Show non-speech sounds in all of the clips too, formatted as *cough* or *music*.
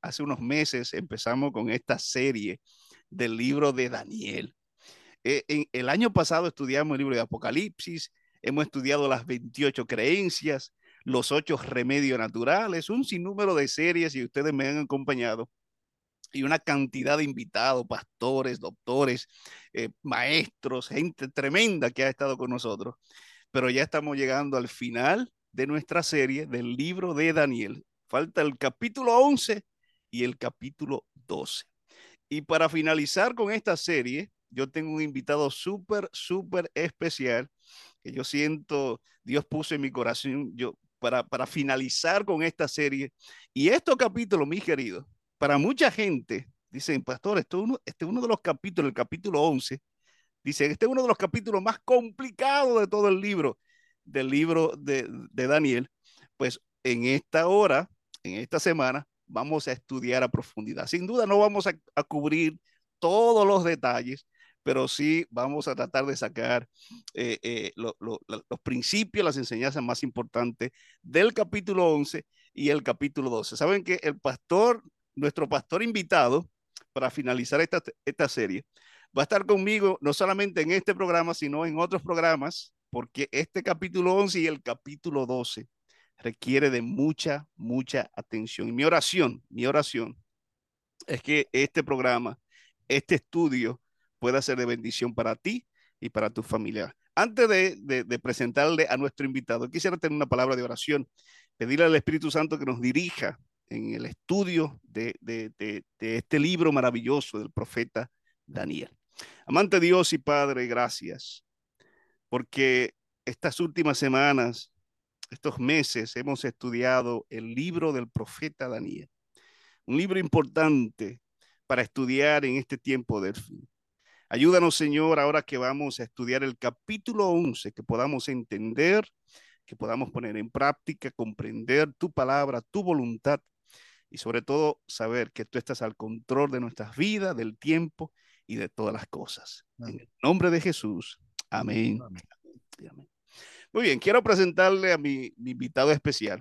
Hace unos meses empezamos con esta serie del libro de Daniel. Eh, el año pasado estudiamos el libro de Apocalipsis, hemos estudiado las 28 creencias, los ocho remedios naturales, un sinnúmero de series y ustedes me han acompañado y una cantidad de invitados, pastores, doctores, eh, maestros, gente tremenda que ha estado con nosotros. Pero ya estamos llegando al final de nuestra serie del libro de Daniel. Falta el capítulo 11 y el capítulo 12. Y para finalizar con esta serie, yo tengo un invitado súper, súper especial que yo siento, Dios puso en mi corazón yo, para, para finalizar con esta serie. Y estos capítulos, mis queridos, para mucha gente, dicen, pastor, este, uno, este es uno de los capítulos, el capítulo 11, dicen, este es uno de los capítulos más complicados de todo el libro, del libro de, de Daniel. Pues en esta hora, en esta semana, vamos a estudiar a profundidad. Sin duda no vamos a, a cubrir todos los detalles, pero sí vamos a tratar de sacar eh, eh, lo, lo, los principios, las enseñanzas más importantes del capítulo 11 y el capítulo 12. Saben que el pastor nuestro pastor invitado para finalizar esta, esta serie va a estar conmigo no solamente en este programa, sino en otros programas, porque este capítulo 11 y el capítulo 12 requiere de mucha, mucha atención. Mi oración, mi oración es que este programa, este estudio pueda ser de bendición para ti y para tu familia. Antes de, de, presentarle a nuestro invitado, quisiera tener una palabra de oración, pedirle al Espíritu Santo que nos dirija en el estudio de, de, este libro maravilloso del profeta Daniel. Amante Dios y Padre, gracias, porque estas últimas semanas, estos meses, hemos estudiado el libro del profeta Daniel, un libro importante para estudiar en este tiempo del fin. Ayúdanos, Señor, ahora que vamos a estudiar el capítulo 11, que podamos entender, que podamos poner en práctica, comprender tu palabra, tu voluntad y sobre todo saber que tú estás al control de nuestras vidas, del tiempo y de todas las cosas. En el nombre de Jesús. Amén. Muy bien, quiero presentarle a mi, mi, invitado especial.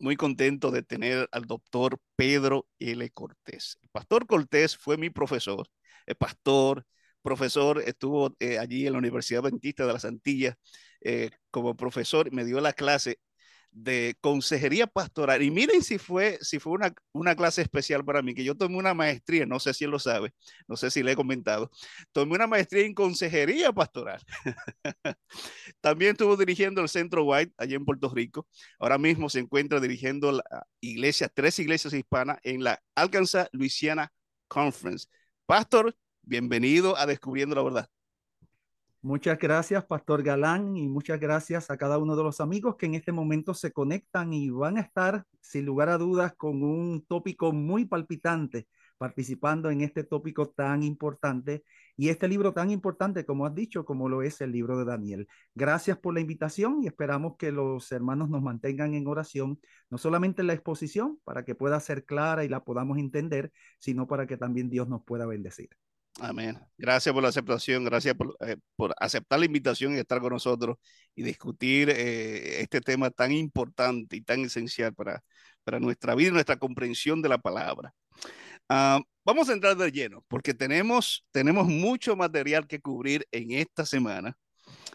Muy contento de tener al doctor Pedro L. Cortés. El pastor Cortés fue mi profesor, el pastor, profesor, estuvo eh, allí en la Universidad Adventista de las Antillas eh, como profesor, me dio la clase de consejería pastoral. Y miren si fue, si fue una, una clase especial para mí, que yo tomé una maestría, no sé si él lo sabe, no sé si le he comentado, tomé una maestría en consejería pastoral. *laughs* También estuvo dirigiendo el Centro White allá en Puerto Rico. Ahora mismo se encuentra dirigiendo la iglesia, tres iglesias hispanas en la Alcanza Louisiana Conference. Pastor, bienvenido a Descubriendo la Verdad. Muchas gracias, Pastor Galán, y muchas gracias a cada uno de los amigos que en este momento se conectan y van a estar, sin lugar a dudas, con un tópico muy palpitante, participando en este tópico tan importante y este libro tan importante, como has dicho, como lo es el libro de Daniel. Gracias por la invitación y esperamos que los hermanos nos mantengan en oración, no solamente en la exposición, para que pueda ser clara y la podamos entender, sino para que también Dios nos pueda bendecir. Amén. Gracias por la aceptación, gracias por, eh, por, aceptar la invitación y estar con nosotros y discutir eh, este tema tan importante y tan esencial para, para nuestra vida y nuestra comprensión de la palabra. Uh, vamos a entrar de lleno porque tenemos, tenemos mucho material que cubrir en esta semana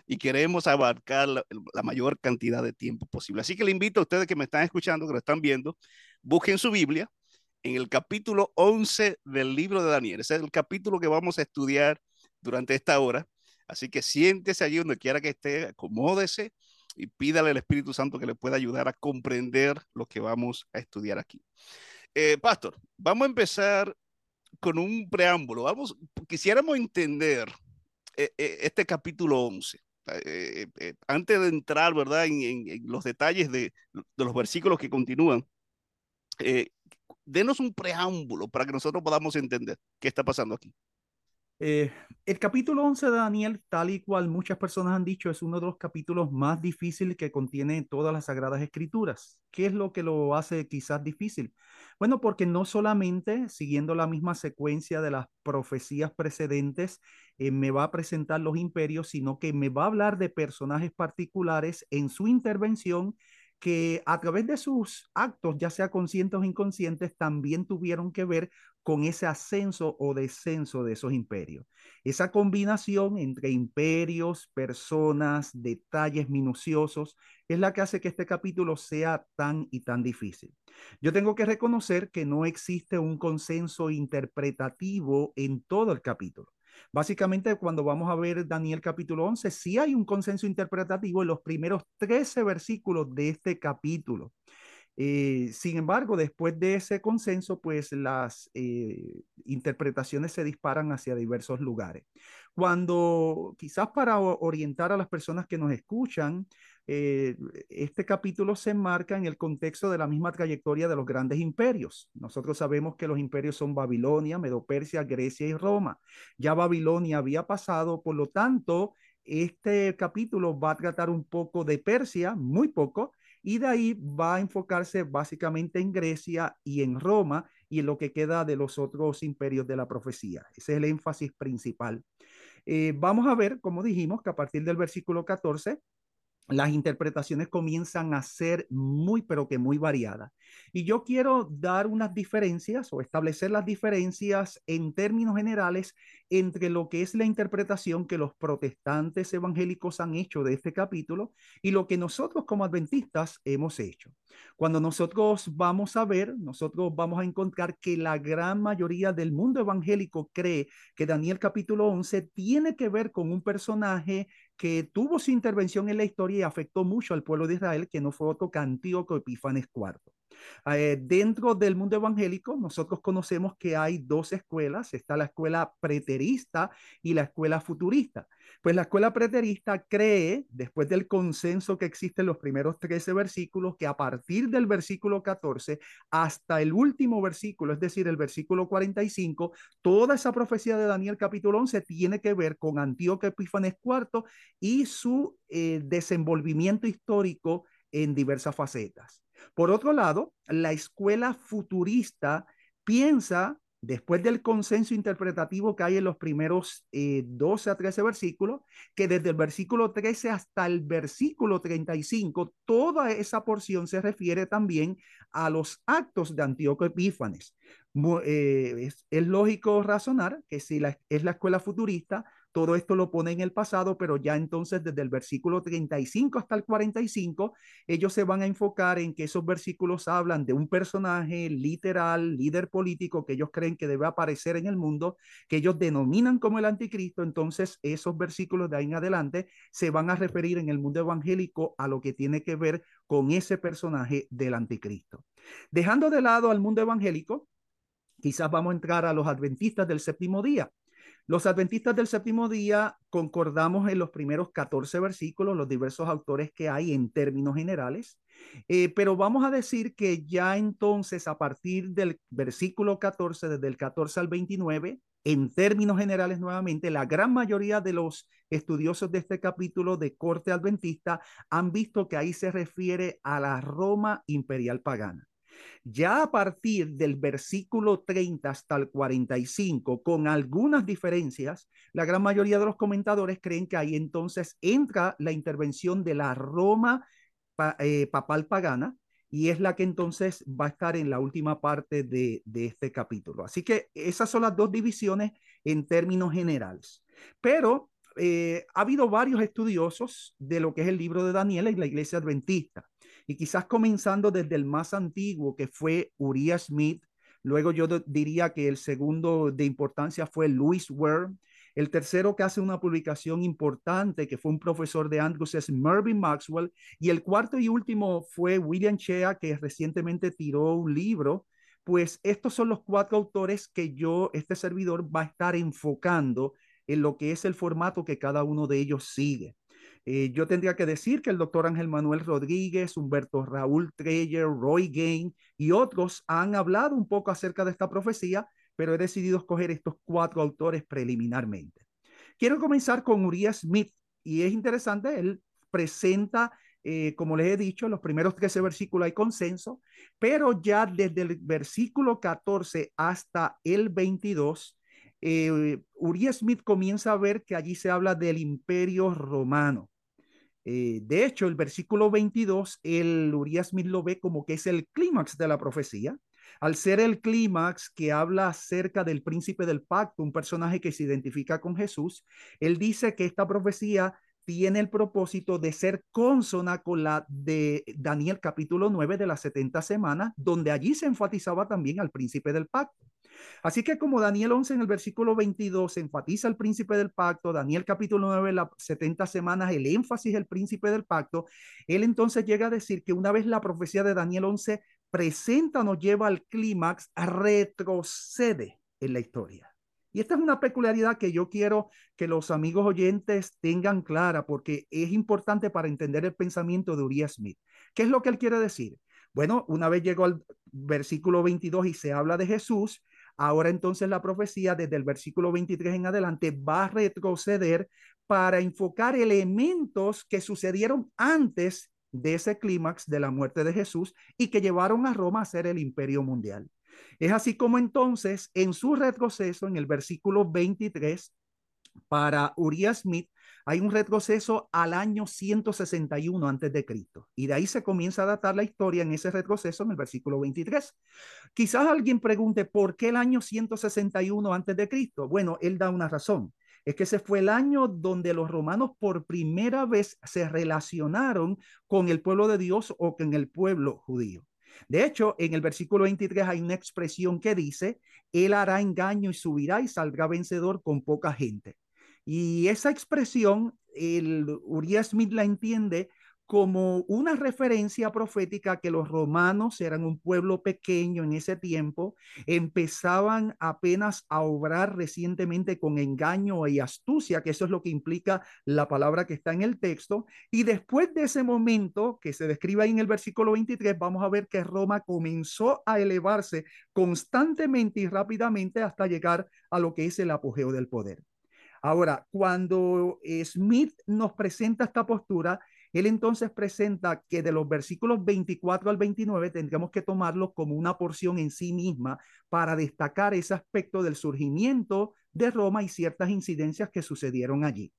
y queremos abarcar la, la mayor cantidad de tiempo posible. Así que le invito a ustedes que me están escuchando, que lo están viendo, busquen su Biblia en el capítulo 11 del libro de Daniel. Ese es el capítulo que vamos a estudiar durante esta hora. Así que siéntese allí donde quiera que esté, acomódese y pídale al Espíritu Santo que le pueda ayudar a comprender lo que vamos a estudiar aquí. Eh, Pastor, vamos a empezar con un preámbulo. Vamos, quisiéramos entender eh, eh, este capítulo 11. Eh, eh, antes de entrar, ¿verdad?, en, en, en los detalles de, de, los versículos que continúan, denos un preámbulo para que nosotros podamos entender qué está pasando aquí. Eh, el capítulo 11 de Daniel, tal y cual muchas personas han dicho, es uno de los capítulos más difíciles que contiene todas las sagradas escrituras. ¿Qué es lo que lo hace quizás difícil? Bueno, porque no solamente siguiendo la misma secuencia de las profecías precedentes, eh, me va a presentar los imperios, sino que me va a hablar de personajes particulares en su intervención que a través de sus actos, ya sea conscientes o inconscientes, también tuvieron que ver con ese ascenso o descenso de esos imperios. Esa combinación entre imperios, personas, detalles minuciosos, es la que hace que este capítulo sea tan y tan difícil. Yo tengo que reconocer que no existe un consenso interpretativo en todo el capítulo. Básicamente, cuando vamos a ver Daniel capítulo 11, sí hay un consenso interpretativo en los primeros 13 versículos de este capítulo. Eh, sin embargo, después de ese consenso, pues las eh, interpretaciones se disparan hacia diversos lugares. Cuando quizás para orientar a las personas que nos escuchan, eh, este capítulo se enmarca en el contexto de la misma trayectoria de los grandes imperios. Nosotros sabemos que los imperios son Babilonia, Medo-Persia, Grecia y Roma. Ya Babilonia había pasado, por lo tanto, este capítulo va a tratar un poco de Persia, muy poco, y de ahí va a enfocarse básicamente en Grecia y en Roma y en lo que queda de los otros imperios de la profecía. Ese es el énfasis principal. Eh, vamos a ver, como dijimos, que a partir del versículo 14 las interpretaciones comienzan a ser muy, pero que muy variadas. Y yo quiero dar unas diferencias o establecer las diferencias en términos generales entre lo que es la interpretación que los protestantes evangélicos han hecho de este capítulo y lo que nosotros como adventistas hemos hecho. Cuando nosotros vamos a ver, nosotros vamos a encontrar que la gran mayoría del mundo evangélico cree que Daniel capítulo 11 tiene que ver con un personaje que tuvo su intervención en la historia y afectó mucho al pueblo de Israel, que no fue otro que Antíoco Epífanes IV. Eh, dentro del mundo evangélico, nosotros conocemos que hay dos escuelas, está la escuela preterista y la escuela futurista. Pues la escuela preterista cree, después del consenso que existe en los primeros 13 versículos, que a partir del versículo 14 hasta el último versículo, es decir, el versículo 45, toda esa profecía de Daniel capítulo 11 tiene que ver con Antíoco Epífanes IV y su eh, desenvolvimiento histórico en diversas facetas. Por otro lado, la escuela futurista piensa después del consenso interpretativo que hay en los primeros 12 eh, a 13 versículos, que desde el versículo 13 hasta el versículo 35, toda esa porción se refiere también a los actos de Antíoco Epífanes. Eh, es, lógico razonar que si es la escuela futurista, todo esto lo pone en el pasado, pero ya entonces desde el versículo 35 hasta el 45, ellos se van a enfocar en que esos versículos hablan de un personaje literal, líder político que ellos creen que debe aparecer en el mundo, que ellos denominan como el anticristo. Entonces esos versículos de ahí en adelante se van a referir en el mundo evangélico a lo que tiene que ver con ese personaje del anticristo. Dejando de lado al mundo evangélico, quizás vamos a entrar a los adventistas del séptimo día. Los adventistas del séptimo día concordamos en los primeros 14 versículos, los diversos autores que hay en términos generales, eh, pero vamos a decir que ya entonces a partir del versículo 14, desde el 14 al 29, en términos generales nuevamente, la gran mayoría de los estudiosos de este capítulo de corte adventista han visto que ahí se refiere a la Roma imperial pagana. Ya a partir del versículo 30 hasta el 45, con algunas diferencias, la gran mayoría de los comentadores creen que ahí entonces entra la intervención de la Roma eh, papal pagana, y es la que entonces va a estar en la última parte de, este capítulo. Así que esas son las dos divisiones en términos generales. Pero eh, ha habido varios estudiosos de lo que es el libro de Daniel y la iglesia adventista. Y quizás comenzando desde el más antiguo, que fue Uriah Smith, luego yo diría que el segundo de importancia fue Louis Ware, el tercero que hace una publicación importante, que fue un profesor de Andrews, es Mervyn Maxwell. Y el cuarto y último fue William Shea, que recientemente tiró un libro. Pues estos son los cuatro autores que yo, este servidor, va a estar enfocando en lo que es el formato que cada uno de ellos sigue. Eh, yo tendría que decir que el doctor Ángel Manuel Rodríguez, Humberto Raúl Treyer, Roy Gain y otros han hablado un poco acerca de esta profecía, pero he decidido escoger estos cuatro autores preliminarmente. Quiero comenzar con Uriah Smith y es interesante, él presenta, eh, como les he dicho, los primeros 13 versículos hay consenso, pero ya desde el versículo 14 hasta el 22, eh, Uriah Smith comienza a ver que allí se habla del imperio romano. Eh, de hecho, el versículo 22, el Urias Smith lo ve como que es el clímax de la profecía. Al ser el clímax que habla acerca del príncipe del pacto, un personaje que se identifica con Jesús, él dice que esta profecía tiene el propósito de ser consona con la de Daniel capítulo 9 de las 70 semanas, donde allí se enfatizaba también al príncipe del pacto. Así que como Daniel 11 en el versículo 22 enfatiza al príncipe del pacto, Daniel capítulo 9, las 70 semanas, el énfasis el príncipe del pacto, él entonces llega a decir que una vez la profecía de Daniel 11 presenta, nos lleva al clímax, retrocede en la historia. Y esta es una peculiaridad que yo quiero que los amigos oyentes tengan clara porque es importante para entender el pensamiento de Uriah Smith. ¿Qué es lo que él quiere decir? Bueno, una vez llegó al versículo 22 y se habla de Jesús, ahora entonces la profecía desde el versículo 23 en adelante va a retroceder para enfocar elementos que sucedieron antes de ese clímax de la muerte de Jesús y que llevaron a Roma a ser el imperio mundial. Es así como entonces en su retroceso, en el versículo 23, para Uriah Smith, hay un retroceso al año 161 antes de Cristo. Y de ahí se comienza a datar la historia en ese retroceso en el versículo 23. Quizás alguien pregunte, ¿por qué el año 161 antes de Cristo? Bueno, él da una razón. Es que ese fue el año donde los romanos por primera vez se relacionaron con el pueblo de Dios o con el pueblo judío. De hecho, en el versículo 23 hay una expresión que dice, Él hará engaño y subirá y saldrá vencedor con poca gente. Y esa expresión, el Uriah Smith la entiende como una referencia profética que los romanos eran un pueblo pequeño en ese tiempo, empezaban apenas a obrar recientemente con engaño y astucia, que eso es lo que implica la palabra que está en el texto, y después de ese momento que se describe ahí en el versículo 23, vamos a ver que Roma comenzó a elevarse constantemente y rápidamente hasta llegar a lo que es el apogeo del poder. Ahora, cuando Smith nos presenta esta postura, él entonces presenta que de los versículos 24 al 29 tendríamos que tomarlo como una porción en sí misma para destacar ese aspecto del surgimiento de Roma y ciertas incidencias que sucedieron allí.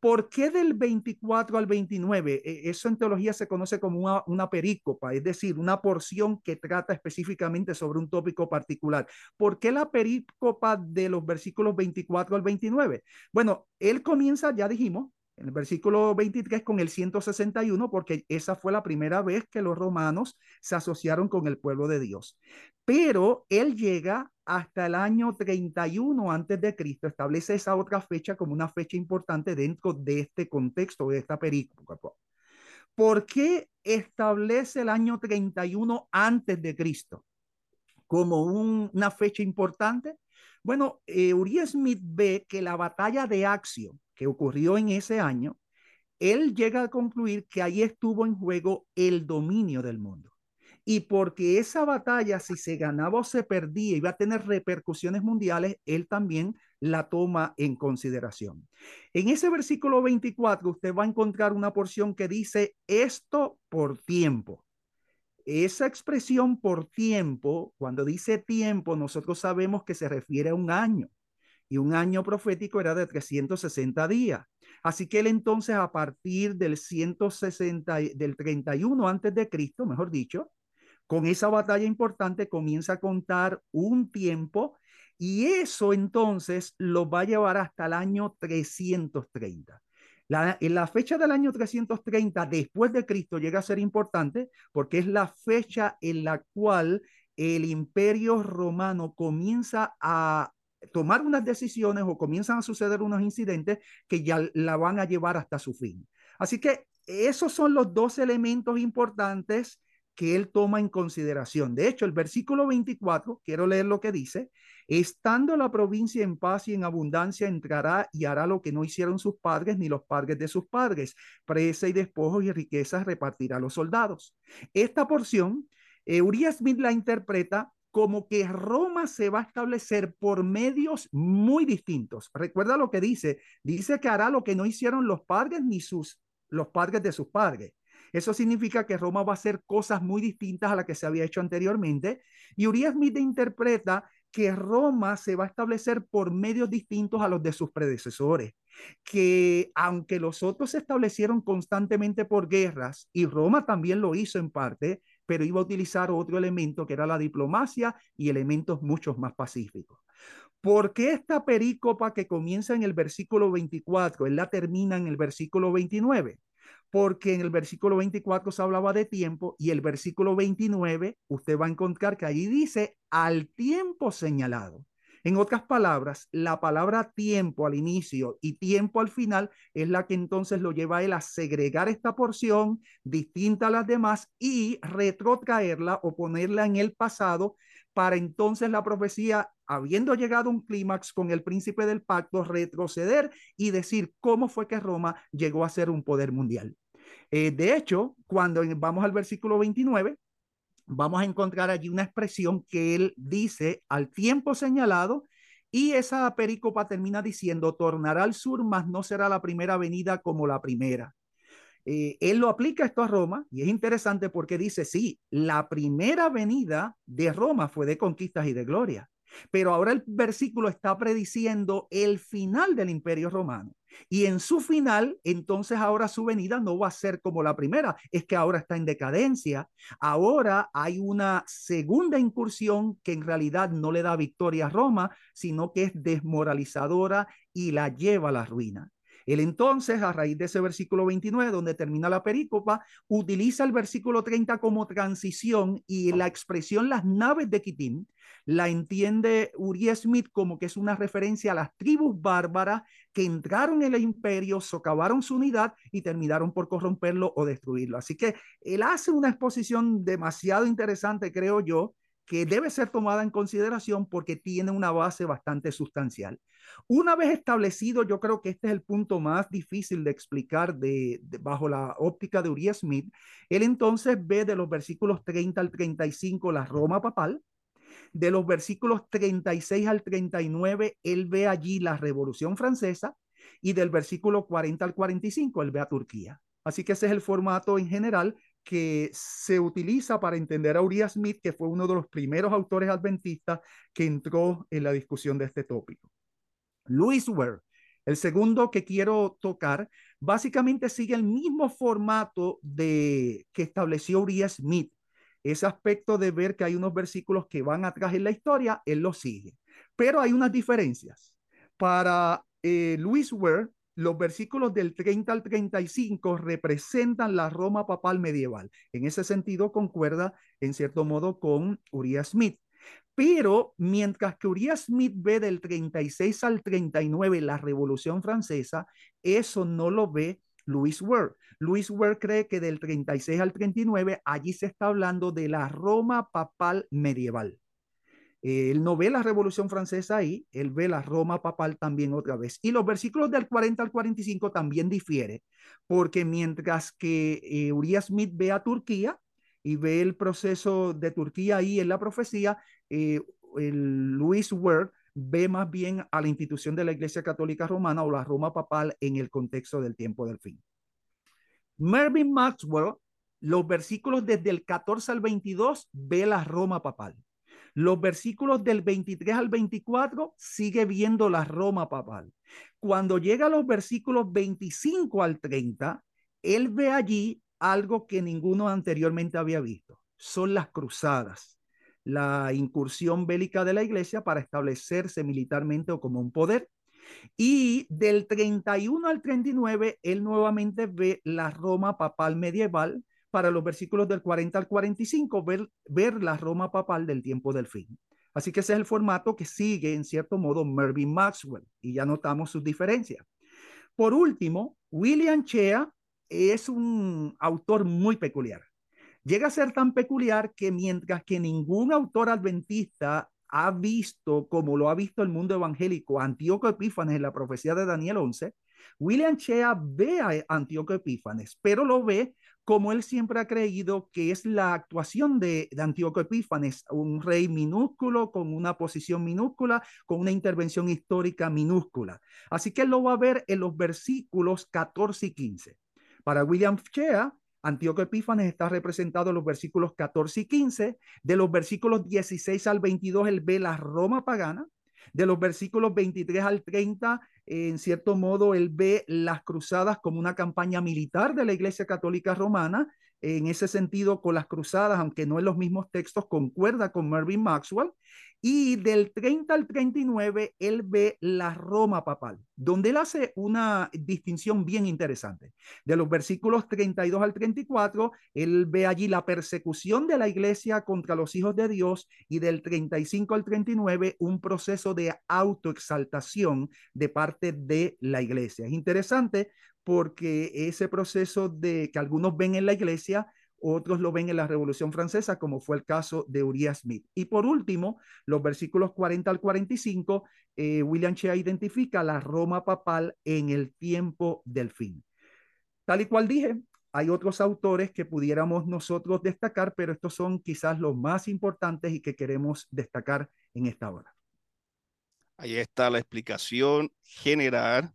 ¿Por qué del 24 al 29? E, eso en teología se conoce como una, una perícopa, es decir, una porción que trata específicamente sobre un tópico particular. ¿Por qué la perícopa de los versículos 24 al 29? Bueno, él comienza, ya dijimos, el versículo 23 con el 161, porque esa fue la primera vez que los romanos se asociaron con el pueblo de Dios. Pero él llega hasta el año 31 antes de Cristo, establece esa otra fecha como una fecha importante dentro de este contexto, de esta película. ¿Por qué establece el año 31 antes de Cristo como una fecha importante? Bueno, eh, Uriah Smith ve que la batalla de Axio, que ocurrió en ese año, él llega a concluir que ahí estuvo en juego el dominio del mundo. Y porque esa batalla, si se ganaba o se perdía, iba a tener repercusiones mundiales, él también la toma en consideración. En ese versículo 24, usted va a encontrar una porción que dice esto por tiempo. Esa expresión por tiempo, cuando dice tiempo, nosotros sabemos que se refiere a un año y un año profético era de 360 días. Así que él entonces a partir del 160 del 31 antes de Cristo, mejor dicho, con esa batalla importante comienza a contar un tiempo y eso entonces lo va a llevar hasta el año 330. La, en la fecha del año 330 después de Cristo llega a ser importante porque es la fecha en la cual el imperio romano comienza a tomar unas decisiones o comienzan a suceder unos incidentes que ya la van a llevar hasta su fin. Así que esos son los dos elementos importantes que él toma en consideración. De hecho, el versículo 24, quiero leer lo que dice, estando la provincia en paz y en abundancia, entrará y hará lo que no hicieron sus padres ni los padres de sus padres, presa y despojos y riquezas repartirá a los soldados. Esta porción, eh, Uriah Smith la interpreta como que Roma se va a establecer por medios muy distintos. Recuerda lo que dice, dice que hará lo que no hicieron los padres ni sus los padres de sus padres. Eso significa que Roma va a hacer cosas muy distintas a las que se había hecho anteriormente. Y Urias Smith interpreta que Roma se va a establecer por medios distintos a los de sus predecesores, que aunque los otros se establecieron constantemente por guerras, y Roma también lo hizo en parte, pero iba a utilizar otro elemento que era la diplomacia y elementos muchos más pacíficos. ¿Por qué esta perícopa que comienza en el versículo 24, él la termina en el versículo 29? Porque en el versículo 24 se hablaba de tiempo y el versículo 29 usted va a encontrar que allí dice al tiempo señalado. En otras palabras, la palabra tiempo al inicio y tiempo al final es la que entonces lo lleva él a segregar esta porción distinta a las demás y retrotraerla o ponerla en el pasado para entonces la profecía, habiendo llegado a un clímax con el príncipe del pacto, retroceder y decir cómo fue que Roma llegó a ser un poder mundial. Eh, de hecho, cuando vamos al versículo 29, vamos a encontrar allí una expresión que él dice al tiempo señalado y esa pericopa termina diciendo, tornará al sur, mas no será la primera venida como la primera. Eh, él lo aplica esto a Roma y es interesante porque dice, sí, la primera venida de Roma fue de conquistas y de gloria, pero ahora el versículo está prediciendo el final del imperio romano. Y en su final, entonces ahora su venida no va a ser como la primera, es que ahora está en decadencia. Ahora hay una segunda incursión que en realidad no le da victoria a Roma, sino que es desmoralizadora y la lleva a la ruina. Él entonces, a raíz de ese versículo 29, donde termina la perícopa, utiliza el versículo 30 como transición y la expresión las naves de Kitim la entiende Uri Smith como que es una referencia a las tribus bárbaras que entraron en el imperio, socavaron su unidad y terminaron por corromperlo o destruirlo. Así que él hace una exposición demasiado interesante, creo yo, que debe ser tomada en consideración porque tiene una base bastante sustancial. Una vez establecido, yo creo que este es el punto más difícil de explicar de, bajo la óptica de Uriah Smith, él entonces ve de los versículos 30 al 35 la Roma papal, de los versículos 36 al 39, él ve allí la Revolución Francesa y del versículo 40 al 45, él ve a Turquía. Así que ese es el formato en general que se utiliza para entender a Uriah Smith, que fue uno de los primeros autores adventistas que entró en la discusión de este tópico. Louis Ware, el segundo que quiero tocar, básicamente sigue el mismo formato de que estableció Uriah Smith. Ese aspecto de ver que hay unos versículos que van atrás en la historia, él lo sigue. Pero hay unas diferencias. Para eh, Louis Ware, los versículos del 30 al 35 representan la Roma papal medieval. En ese sentido, concuerda en cierto modo con Uriah Smith. Pero mientras que Uriah Smith ve del 36 al 39 la Revolución Francesa, eso no lo ve Louis Ware. Louis Ware cree que del 36 al 39 allí se está hablando de la Roma papal medieval. Él no ve la Revolución Francesa ahí, él ve la Roma papal también otra vez. Y los versículos del 40 al 45 también difiere, porque mientras que eh, Uriah Smith ve a Turquía y ve el proceso de Turquía ahí en la profecía, eh, el Louis Ward ve más bien a la institución de la Iglesia Católica Romana o la Roma papal en el contexto del tiempo del fin. Mervyn Maxwell, los versículos desde el 14 al 22, ve la Roma papal. Los versículos del 23 al 24 sigue viendo la Roma papal. Cuando llega a los versículos 25 al 30, él ve allí algo que ninguno anteriormente había visto. Son las cruzadas, la incursión bélica de la iglesia para establecerse militarmente o como un poder. Y del 31 al 39, él nuevamente ve la Roma papal medieval, para los versículos del 40 al 45, ver, ver la Roma papal del tiempo del fin. Así que ese es el formato que sigue, en cierto modo, Mervyn Maxwell, y ya notamos sus diferencias. Por último, William Chea es un autor muy peculiar. Llega a ser tan peculiar que mientras que ningún autor adventista ha visto, como lo ha visto el mundo evangélico, Antíoco Epífanes en la profecía de Daniel 11, William Chea ve a Antíoco Epífanes, pero lo ve como él siempre ha creído que es la actuación de, de Antíoco Epífanes, un rey minúsculo, con una posición minúscula, con una intervención histórica minúscula. Así que él lo va a ver en los versículos 14 y 15. Para William Shea, Antíoco Epífanes está representado en los versículos 14 y 15. De los versículos 16 al 22, él ve la Roma pagana. De los versículos 23 al 30, en cierto modo, él ve las cruzadas como una campaña militar de la Iglesia Católica Romana. En ese sentido, con las cruzadas, aunque no en los mismos textos, concuerda con Mervyn Maxwell. Y del 30 al 39, él ve la Roma papal, donde él hace una distinción bien interesante. De los versículos 32 al 34, él ve allí la persecución de la iglesia contra los hijos de Dios y del 35 al 39, un proceso de autoexaltación de parte de la iglesia. Es interesante porque ese proceso de que algunos ven en la iglesia otros lo ven en la Revolución Francesa, como fue el caso de Uriah Smith. Y por último, los versículos 40 al 45, eh, William Shea identifica la Roma papal en el tiempo del fin. Tal y cual dije, hay otros autores que pudiéramos nosotros destacar, pero estos son quizás los más importantes y que queremos destacar en esta hora. Ahí está la explicación general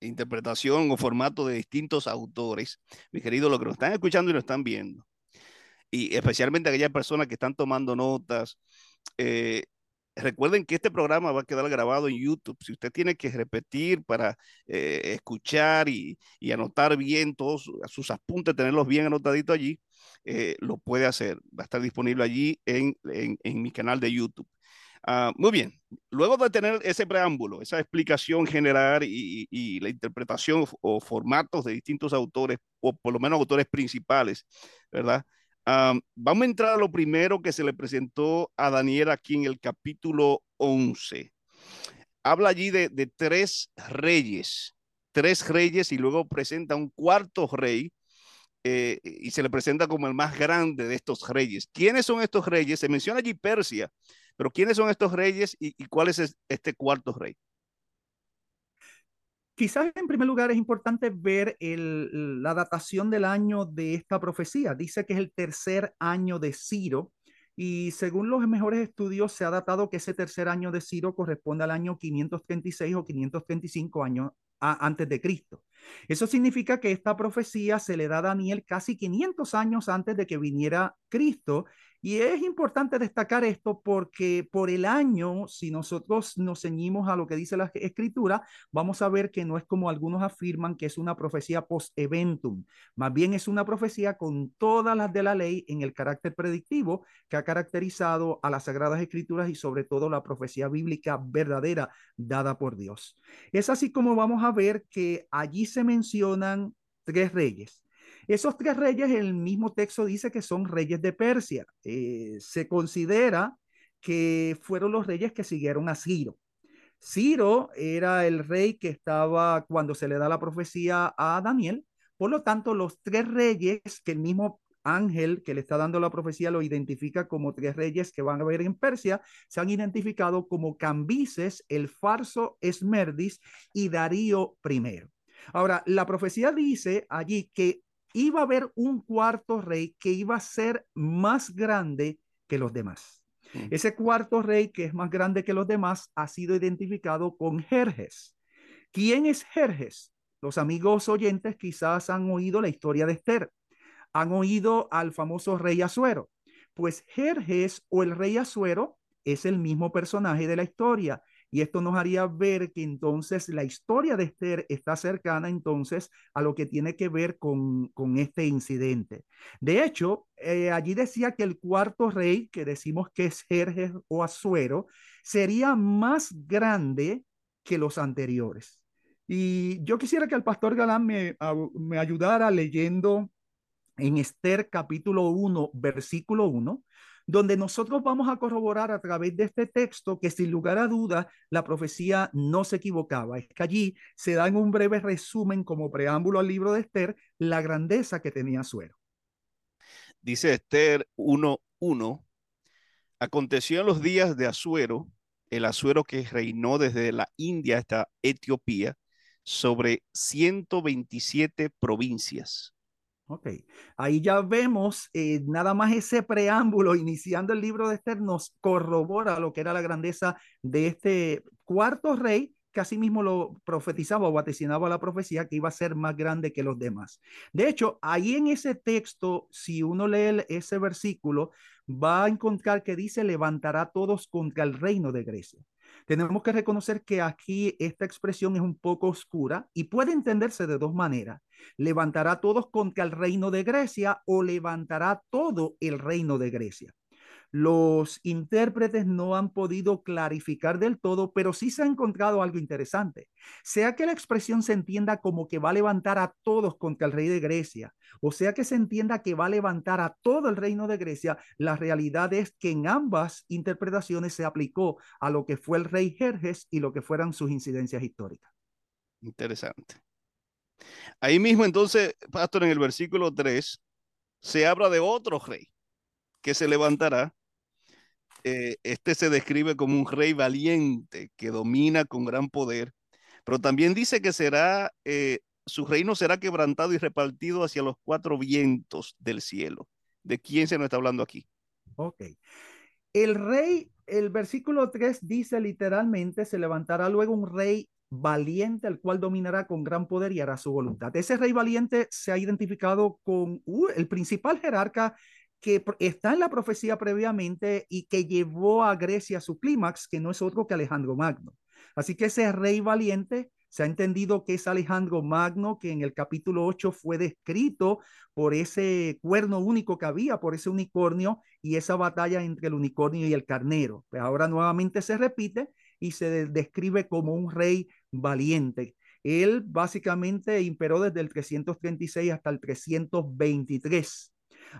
interpretación o formato de distintos autores. Mi querido, lo que nos están escuchando y nos están viendo, y especialmente aquellas personas que están tomando notas, eh, recuerden que este programa va a quedar grabado en YouTube. Si usted tiene que repetir para eh, escuchar y, anotar bien todos sus apuntes, tenerlos bien anotaditos allí, eh, lo puede hacer. Va a estar disponible allí en mi canal de YouTube. Ah, muy bien, luego de tener ese preámbulo, esa explicación general y, la interpretación o formatos de distintos autores, o por lo menos autores principales, ¿verdad? Ah, vamos a entrar a lo primero que se le presentó a Daniel aquí en el capítulo 11. Habla allí de, tres reyes, tres reyes y luego presenta un cuarto rey eh, y se le presenta como el más grande de estos reyes. ¿Quiénes son estos reyes? Se menciona allí Persia, pero ¿quiénes son estos reyes y, cuál es este cuarto rey? Quizás en primer lugar es importante ver la datación del año de esta profecía. Dice que es el tercer año de Ciro y según los mejores estudios se ha datado que ese tercer año de Ciro corresponde al año 536 o 535 años antes de Cristo. Eso significa que esta profecía se le da a Daniel casi 500 años antes de que viniera Cristo y es importante destacar esto porque por el año, si nosotros nos ceñimos a lo que dice la escritura, vamos a ver que no es como algunos afirman que es una profecía post-eventum, más bien es una profecía con todas las de la ley en el carácter predictivo que ha caracterizado a las sagradas escrituras y sobre todo la profecía bíblica verdadera dada por Dios. Es así como vamos a ver que allí se mencionan tres reyes. Esos tres reyes, el mismo texto dice que son reyes de Persia. Eh, se considera que fueron los reyes que siguieron a Ciro. Ciro era el rey que estaba cuando se le da la profecía a Daniel. Por lo tanto, los tres reyes que el mismo ángel que le está dando la profecía lo identifica como tres reyes que van a ver en Persia, se han identificado como Cambises, el farso Esmerdis y Darío I. Ahora, la profecía dice allí que iba a haber un cuarto rey que iba a ser más grande que los demás. Mm. Ese cuarto rey que es más grande que los demás ha sido identificado con Jerjes. ¿Quién es Jerjes? Los amigos oyentes quizás han oído la historia de Esther, han oído al famoso rey Azuero. Pues Jerjes o el rey Azuero es el mismo personaje de la historia y esto nos haría ver que entonces la historia de Esther está cercana entonces a lo que tiene que ver con, con este incidente. De hecho, eh, allí decía que el cuarto rey, que decimos que es Jerjes o Azuero, sería más grande que los anteriores. Y yo quisiera que el pastor Galán me, me ayudara leyendo en Esther capítulo 1, versículo 1, donde nosotros vamos a corroborar a través de este texto que sin lugar a duda la profecía no se equivocaba. Es que allí se da en un breve resumen como preámbulo al libro de Esther la grandeza que tenía Suero. Dice Esther 1.1, aconteció en los días de Asuero, el Asuero que reinó desde la India hasta Etiopía, sobre 127 provincias Ok, ahí ya vemos eh, nada más ese preámbulo *laughs* iniciando el libro de Esther nos corrobora lo que era la grandeza de este cuarto rey que así mismo lo profetizaba o vaticinaba la profecía que iba a ser más grande que los demás. De hecho, ahí en ese texto, si uno lee ese versículo, va a encontrar que dice, levantará todos contra el reino de Grecia. Tenemos que reconocer que aquí esta expresión es un poco oscura y puede entenderse de dos maneras. Levantará todos contra el reino de Grecia o levantará todo el reino de Grecia los intérpretes no han podido clarificar del todo, pero sí se ha encontrado algo interesante. Sea que la expresión se entienda como que va a levantar a todos contra el rey de Grecia, o sea que se entienda que va a levantar a todo el reino de Grecia, la realidad es que en ambas interpretaciones se aplicó a lo que fue el rey Jerjes y lo que fueran sus incidencias históricas. Interesante. Ahí mismo entonces, pastor, en el versículo 3, se habla de otro rey que se levantará. Eh, este se describe como un rey valiente que domina con gran poder, pero también dice que será, eh, su reino será quebrantado y repartido hacia los cuatro vientos del cielo. ¿De quién se nos está hablando aquí? Ok. El rey, el versículo 3 dice literalmente, se levantará luego un rey valiente, el cual dominará con gran poder y hará su voluntad. Ese rey valiente se ha identificado con uh, el principal jerarca que está en la profecía previamente y que llevó a Grecia su clímax, que no es otro que Alejandro Magno. Así que ese rey valiente se ha entendido que es Alejandro Magno, que en el capítulo 8 fue descrito por ese cuerno único que había, por ese unicornio y esa batalla entre el unicornio y el carnero. Pues ahora nuevamente se repite y se describe como un rey valiente. Él básicamente imperó desde el 336 hasta el 323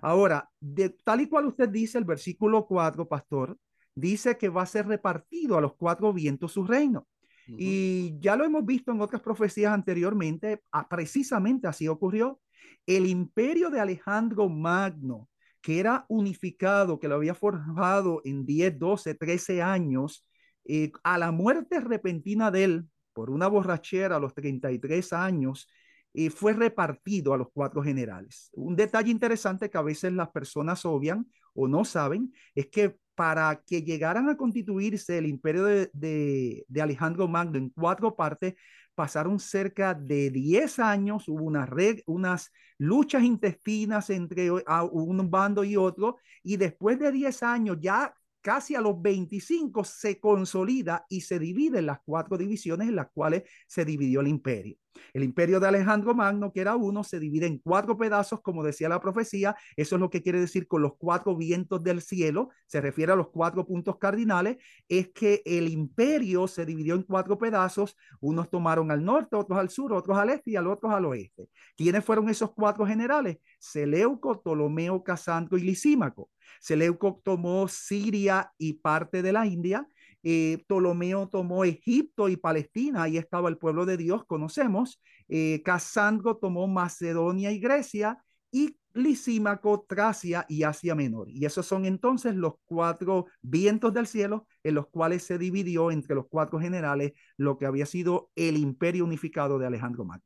Ahora, de, tal y cual usted dice, el versículo 4, pastor, dice que va a ser repartido a los cuatro vientos su reino. Y ya lo hemos visto en otras profecías anteriormente, ah, precisamente así ocurrió. El imperio de Alejandro Magno, que era unificado, que lo había forjado en 10, 12, 13 años, eh, a la muerte repentina de él por una borrachera a los 33 años, y fue repartido a los cuatro generales. Un detalle interesante que a veces las personas obvian o no saben es que para que llegaran a constituirse el imperio de, Alejandro Magno en cuatro partes, pasaron cerca de 10 años, hubo una unas luchas intestinas entre un bando y otro, y después de 10 años ya casi a los 25 se consolida y se divide en las cuatro divisiones en las cuales se dividió el imperio. El imperio de Alejandro Magno, que era uno, se divide en cuatro pedazos, como decía la profecía. Eso es lo que quiere decir con los cuatro vientos del cielo. Se refiere a los cuatro puntos cardinales. Es que el imperio se dividió en cuatro pedazos. Unos tomaron al norte, otros al sur, otros al este y al otros al oeste. ¿Quiénes fueron esos cuatro generales? Seleuco, Ptolomeo, Casandro y Lisímaco. Seleuco tomó Siria y parte de la India. Eh, Ptolomeo tomó Egipto y Palestina, ahí estaba el pueblo de Dios, conocemos. Eh, Casandro tomó Macedonia y Grecia y Lisímaco, Tracia y Asia Menor. Y esos son entonces los cuatro vientos del cielo en los cuales se dividió entre los cuatro generales lo que había sido el imperio unificado de Alejandro Magno.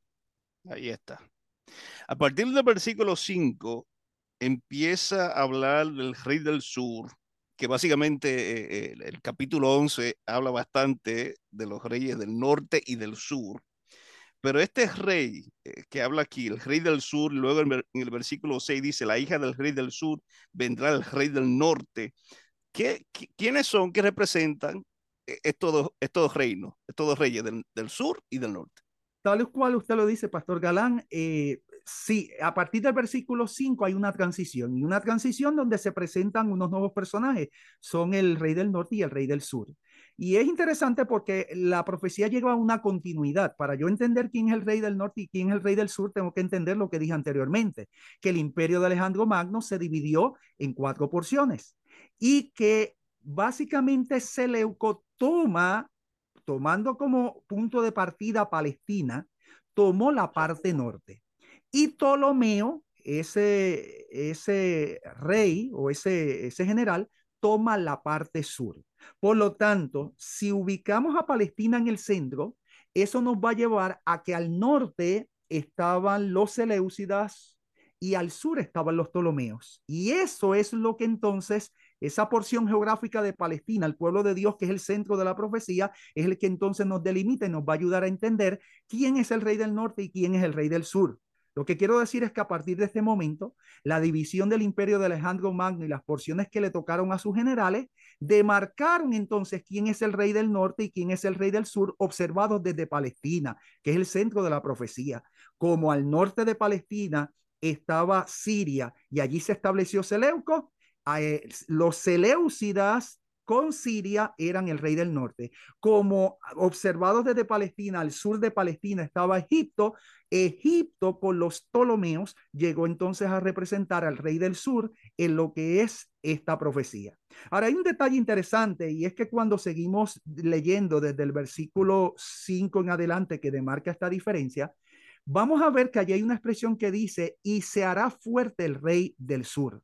Ahí está. A partir del versículo 5, empieza a hablar del rey del sur, que básicamente eh, el, capítulo 11 habla bastante de los reyes del norte y del sur. Pero este rey eh, que habla aquí, el rey del sur, luego en, el versículo 6 dice, la hija del rey del sur vendrá el rey del norte. ¿Qué, quiénes son que representan eh, estos, estos reinos, estos reyes del, del, sur y del norte? Tal cual usted lo dice, Pastor Galán, sí, a partir del versículo 5 hay una transición y una transición donde se presentan unos nuevos personajes, son el rey del norte y el rey del sur. Y es interesante porque la profecía lleva a una continuidad. Para yo entender quién es el rey del norte y quién es el rey del sur, tengo que entender lo que dije anteriormente, que el imperio de Alejandro Magno se dividió en cuatro porciones y que básicamente Seleuco toma, tomando como punto de partida Palestina, tomó la parte norte. Y Ptolomeo, ese, ese rey o ese, ese general, toma la parte sur. Por lo tanto, si ubicamos a Palestina en el centro, eso nos va a llevar a que al norte estaban los Seleucidas, y al sur estaban los Ptolomeos. Y eso es lo que entonces, esa porción geográfica de Palestina, el pueblo de Dios, que es el centro de la profecía, es el que entonces nos delimita y nos va a ayudar a entender quién es el rey del norte y quién es el rey del sur. Lo que quiero decir es que a partir de este momento, la división del imperio de Alejandro Magno y las porciones que le tocaron a sus generales demarcaron entonces quién es el rey del norte y quién es el rey del sur, observados desde Palestina, que es el centro de la profecía. Como al norte de Palestina estaba Siria y allí se estableció Seleuco, eh, los Seleucidas con Siria eran el rey del norte. Como observados desde Palestina, al sur de Palestina estaba Egipto, Egipto con los Ptolomeos llegó entonces a representar al rey del sur en lo que es esta profecía. Ahora hay un detalle interesante y es que cuando seguimos leyendo desde el versículo 5 en adelante que demarca esta diferencia, vamos a ver que allí hay una expresión que dice, y se hará fuerte el rey del sur.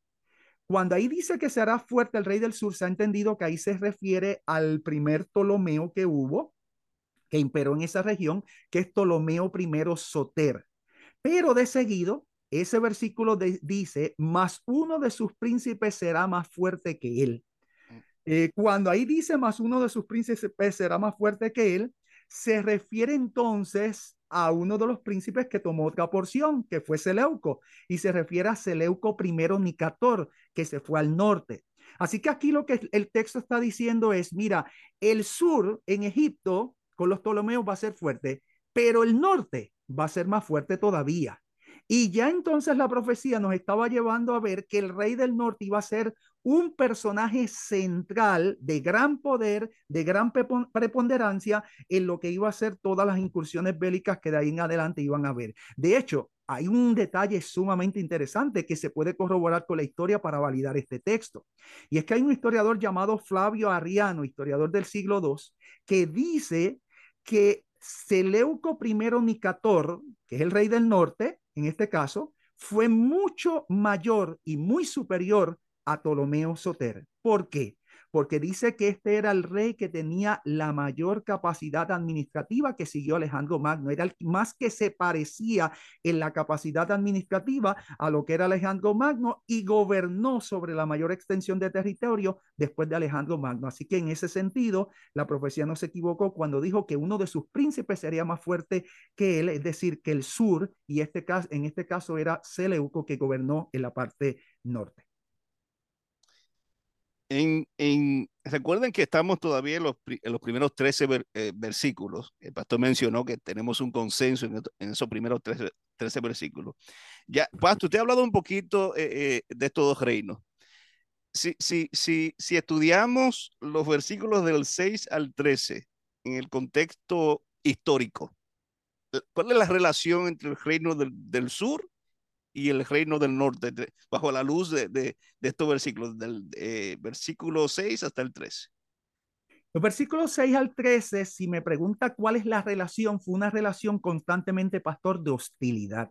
Cuando ahí dice que se hará fuerte el rey del sur, se ha entendido que ahí se refiere al primer Ptolomeo que hubo, que imperó en esa región, que es Ptolomeo I Soter. Pero de seguido, ese versículo dice, más uno de sus príncipes será más fuerte que él. Mm. Eh, cuando ahí dice, más uno de sus príncipes será más fuerte que él, se refiere entonces a uno de los príncipes que tomó otra porción, que fue Seleuco, y se refiere a Seleuco I Nicator, que se fue al norte. Así que aquí lo que el texto está diciendo es, mira, el sur en Egipto con los Ptolomeos va a ser fuerte, pero el norte va a ser más fuerte todavía. Y ya entonces la profecía nos estaba llevando a ver que el rey del norte iba a ser un personaje central de gran poder, de gran preponderancia en lo que iba a ser todas las incursiones bélicas que de ahí en adelante iban a haber. De hecho, hay un detalle sumamente interesante que se puede corroborar con la historia para validar este texto. Y es que hay un historiador llamado Flavio Arriano, historiador del siglo II, que dice que Seleuco I Nicator, que es el rey del norte, en este caso, fue mucho mayor y muy superior a Ptolomeo Soter. ¿Por qué? Porque dice que este era el rey que tenía la mayor capacidad administrativa que siguió Alejandro Magno. Era el más que se parecía en la capacidad administrativa a lo que era Alejandro Magno y gobernó sobre la mayor extensión de territorio después de Alejandro Magno. Así que en ese sentido, la profecía no se equivocó cuando dijo que uno de sus príncipes sería más fuerte que él, es decir, que el sur, y este caso, en este caso era Seleuco que gobernó en la parte norte. En, en, recuerden que estamos todavía en los, en los primeros 13 eh, versículos. El pastor mencionó que tenemos un consenso en, en esos primeros 13, 13, versículos. Ya, pastor, usted ha hablado un poquito eh, eh, de estos dos reinos. Si, si, si, si estudiamos los versículos del 6 al 13 en el contexto histórico, ¿cuál es la relación entre el reino del, del sur y el reino del norte, bajo la luz de, de, de estos versículos, del eh, versículo 6 hasta el 13. Los versículos 6 al 13, si me pregunta cuál es la relación, fue una relación constantemente, pastor, de hostilidad.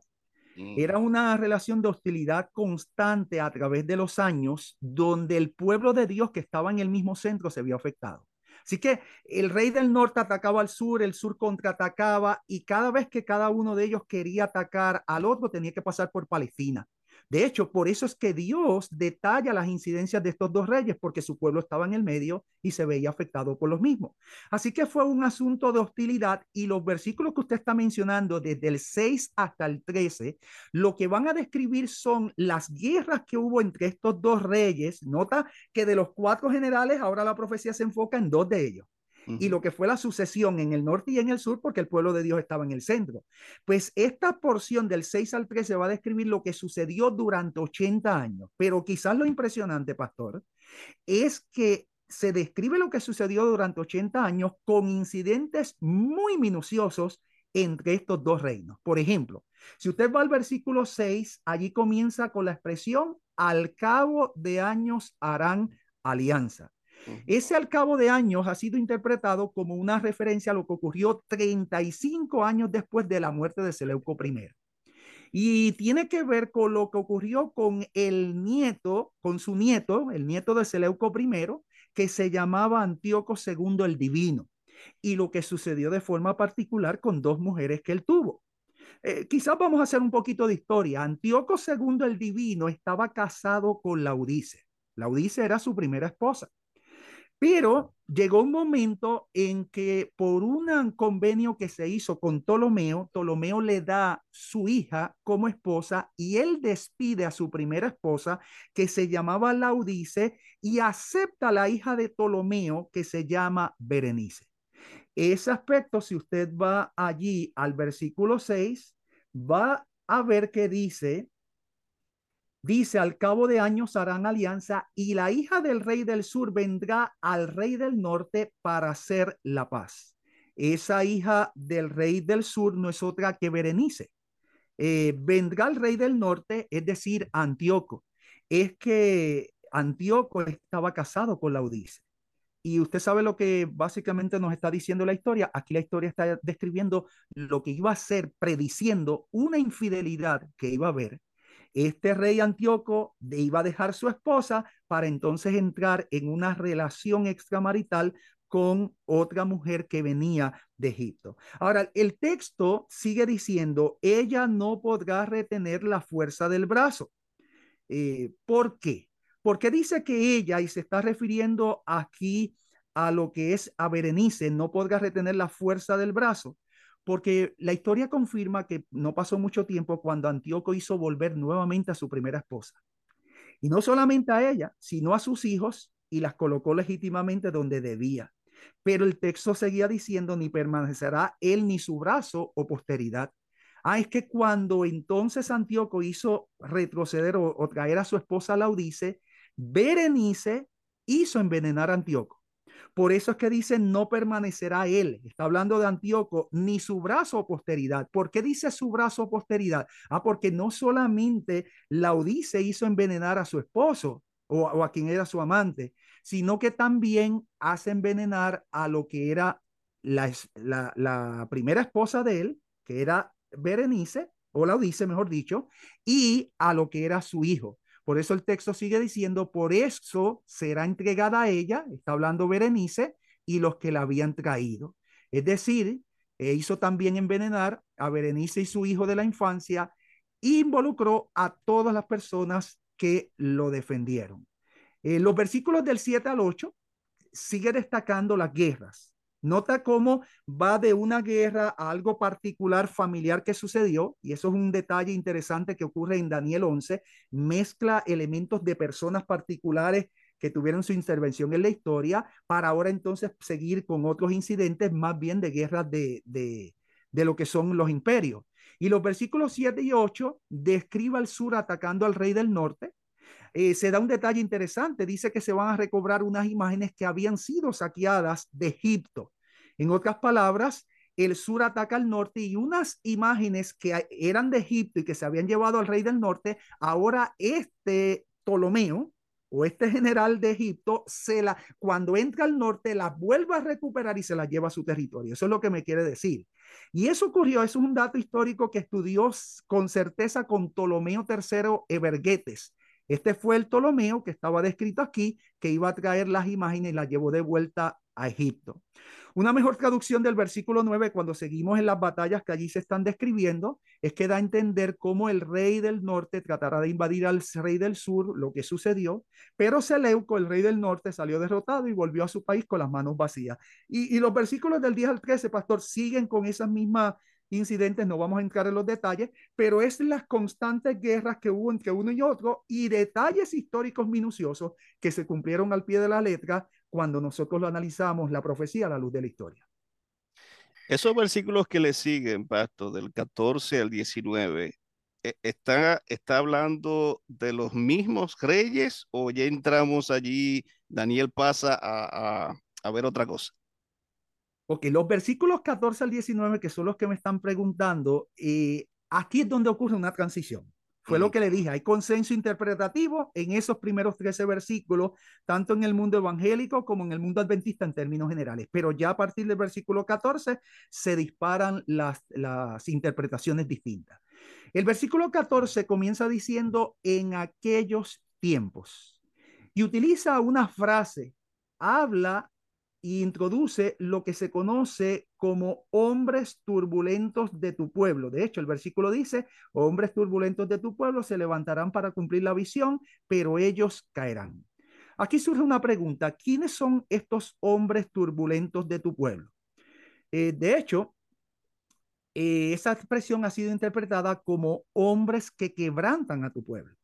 Mm. Era una relación de hostilidad constante a través de los años, donde el pueblo de Dios que estaba en el mismo centro se vio afectado. Así que el rey del norte atacaba al sur, el sur contraatacaba y cada vez que cada uno de ellos quería atacar al otro tenía que pasar por Palestina. De hecho, por eso es que Dios detalla las incidencias de estos dos reyes, porque su pueblo estaba en el medio y se veía afectado por los mismos. Así que fue un asunto de hostilidad y los versículos que usted está mencionando, desde el 6 hasta el 13, lo que van a describir son las guerras que hubo entre estos dos reyes. Nota que de los cuatro generales, ahora la profecía se enfoca en dos de ellos y lo que fue la sucesión en el norte y en el sur, porque el pueblo de Dios estaba en el centro. Pues esta porción del 6 al 13 va a describir lo que sucedió durante 80 años, pero quizás lo impresionante, pastor, es que se describe lo que sucedió durante 80 años con incidentes muy minuciosos entre estos dos reinos. Por ejemplo, si usted va al versículo 6, allí comienza con la expresión, al cabo de años harán alianza. Ese al cabo de años ha sido interpretado como una referencia a lo que ocurrió 35 años después de la muerte de Seleuco I. Y tiene que ver con lo que ocurrió con el nieto, con su nieto, el nieto de Seleuco I, que se llamaba Antíoco II el Divino, y lo que sucedió de forma particular con dos mujeres que él tuvo. Eh, quizás vamos a hacer un poquito de historia. Antíoco II el Divino estaba casado con Laudice. Laudice era su primera esposa. Pero llegó un momento en que por un convenio que se hizo con Ptolomeo, Ptolomeo le da su hija como esposa y él despide a su primera esposa que se llamaba Laudice y acepta a la hija de Ptolomeo que se llama Berenice. Ese aspecto, si usted va allí al versículo 6, va a ver que dice, Dice, al cabo de años harán alianza y la hija del rey del sur vendrá al rey del norte para hacer la paz. Esa hija del rey del sur no es otra que Berenice. Eh, vendrá el rey del norte, es decir, Antíoco. Es que Antíoco estaba casado con Laudice. Y usted sabe lo que básicamente nos está diciendo la historia. Aquí la historia está describiendo lo que iba a ser, prediciendo una infidelidad que iba a haber este rey Antíoco iba a dejar su esposa para entonces entrar en una relación extramarital con otra mujer que venía de Egipto. Ahora, el texto sigue diciendo, ella no podrá retener la fuerza del brazo. Eh, ¿Por qué? Porque dice que ella, y se está refiriendo aquí a lo que es a Berenice, no podrá retener la fuerza del brazo porque la historia confirma que no pasó mucho tiempo cuando Antíoco hizo volver nuevamente a su primera esposa. Y no solamente a ella, sino a sus hijos y las colocó legítimamente donde debía. Pero el texto seguía diciendo, ni permanecerá él ni su brazo o posteridad. Ah, es que cuando entonces Antíoco hizo retroceder o, o traer a su esposa Laudice, Berenice hizo envenenar a Antíoco. Por eso es que dice, no permanecerá él. Está hablando de Antíoco, ni su brazo posteridad. ¿Por qué dice su brazo posteridad? Ah, porque no solamente Laudice hizo envenenar a su esposo o, a quien era su amante, sino que también hace envenenar a lo que era la, la primera esposa de él, que era Berenice, o Laudice, mejor dicho, y a lo que era su hijo. Por eso el texto sigue diciendo, por eso será entregada a ella, está hablando Berenice, y los que la habían traído. Es decir, e hizo también envenenar a Berenice y su hijo de la infancia, involucró a todas las personas que lo defendieron. Eh, los versículos del 7 al 8 sigue destacando las guerras. Nota cómo va de una guerra a algo particular familiar que sucedió, y eso es un detalle interesante que ocurre en Daniel 11, mezcla elementos de personas particulares que tuvieron su intervención en la historia para ahora entonces seguir con otros incidentes más bien de guerras de, de, lo que son los imperios. Y los versículos 7 y 8 describe al sur atacando al rey del norte, eh, se da un detalle interesante. Dice que se van a recobrar unas imágenes que habían sido saqueadas de Egipto. En otras palabras, el sur ataca al norte y unas imágenes que eran de Egipto y que se habían llevado al rey del norte, ahora este Ptolomeo o este general de Egipto, se la, cuando entra al norte, las vuelve a recuperar y se las lleva a su territorio. Eso es lo que me quiere decir. Y eso ocurrió, eso es un dato histórico que estudió con certeza con Ptolomeo III Evergetes. Este fue el Ptolomeo que estaba descrito aquí, que iba a traer las imágenes y las llevó de vuelta a Egipto. Una mejor traducción del versículo 9, cuando seguimos en las batallas que allí se están describiendo, es que da a entender cómo el rey del norte tratará de invadir al rey del sur, lo que sucedió, pero Seleuco, el rey del norte, salió derrotado y volvió a su país con las manos vacías. Y, y los versículos del 10 al 13, pastor, siguen con esas mismas incidentes, no vamos a entrar en los detalles, pero es las constantes guerras que hubo entre uno y otro y detalles históricos minuciosos que se cumplieron al pie de la letra cuando nosotros lo analizamos la profecía a la luz de la historia. Esos versículos que le siguen, Pastor, del 14 al 19, e, ¿está, está hablando de los mismos reyes o ya entramos allí, Daniel pasa a, a, a ver otra cosa? Ok, los versículos 14 al 19, que son los que me están preguntando, eh, aquí es donde ocurre una transición. Fue lo que le dije, hay consenso interpretativo en esos primeros 13 versículos, tanto en el mundo evangélico como en el mundo adventista en términos generales, pero ya a partir del versículo 14 se disparan las, las interpretaciones distintas. El versículo 14 comienza diciendo en aquellos tiempos y utiliza una frase, habla introduce lo que se conoce como hombres turbulentos de tu pueblo. De hecho, el versículo dice, hombres turbulentos de tu pueblo se levantarán para cumplir la visión, pero ellos caerán. Aquí surge una pregunta, ¿quiénes son estos hombres turbulentos de tu pueblo? Eh, de hecho, eh, esa expresión ha sido interpretada como hombres que quebrantan a tu pueblo.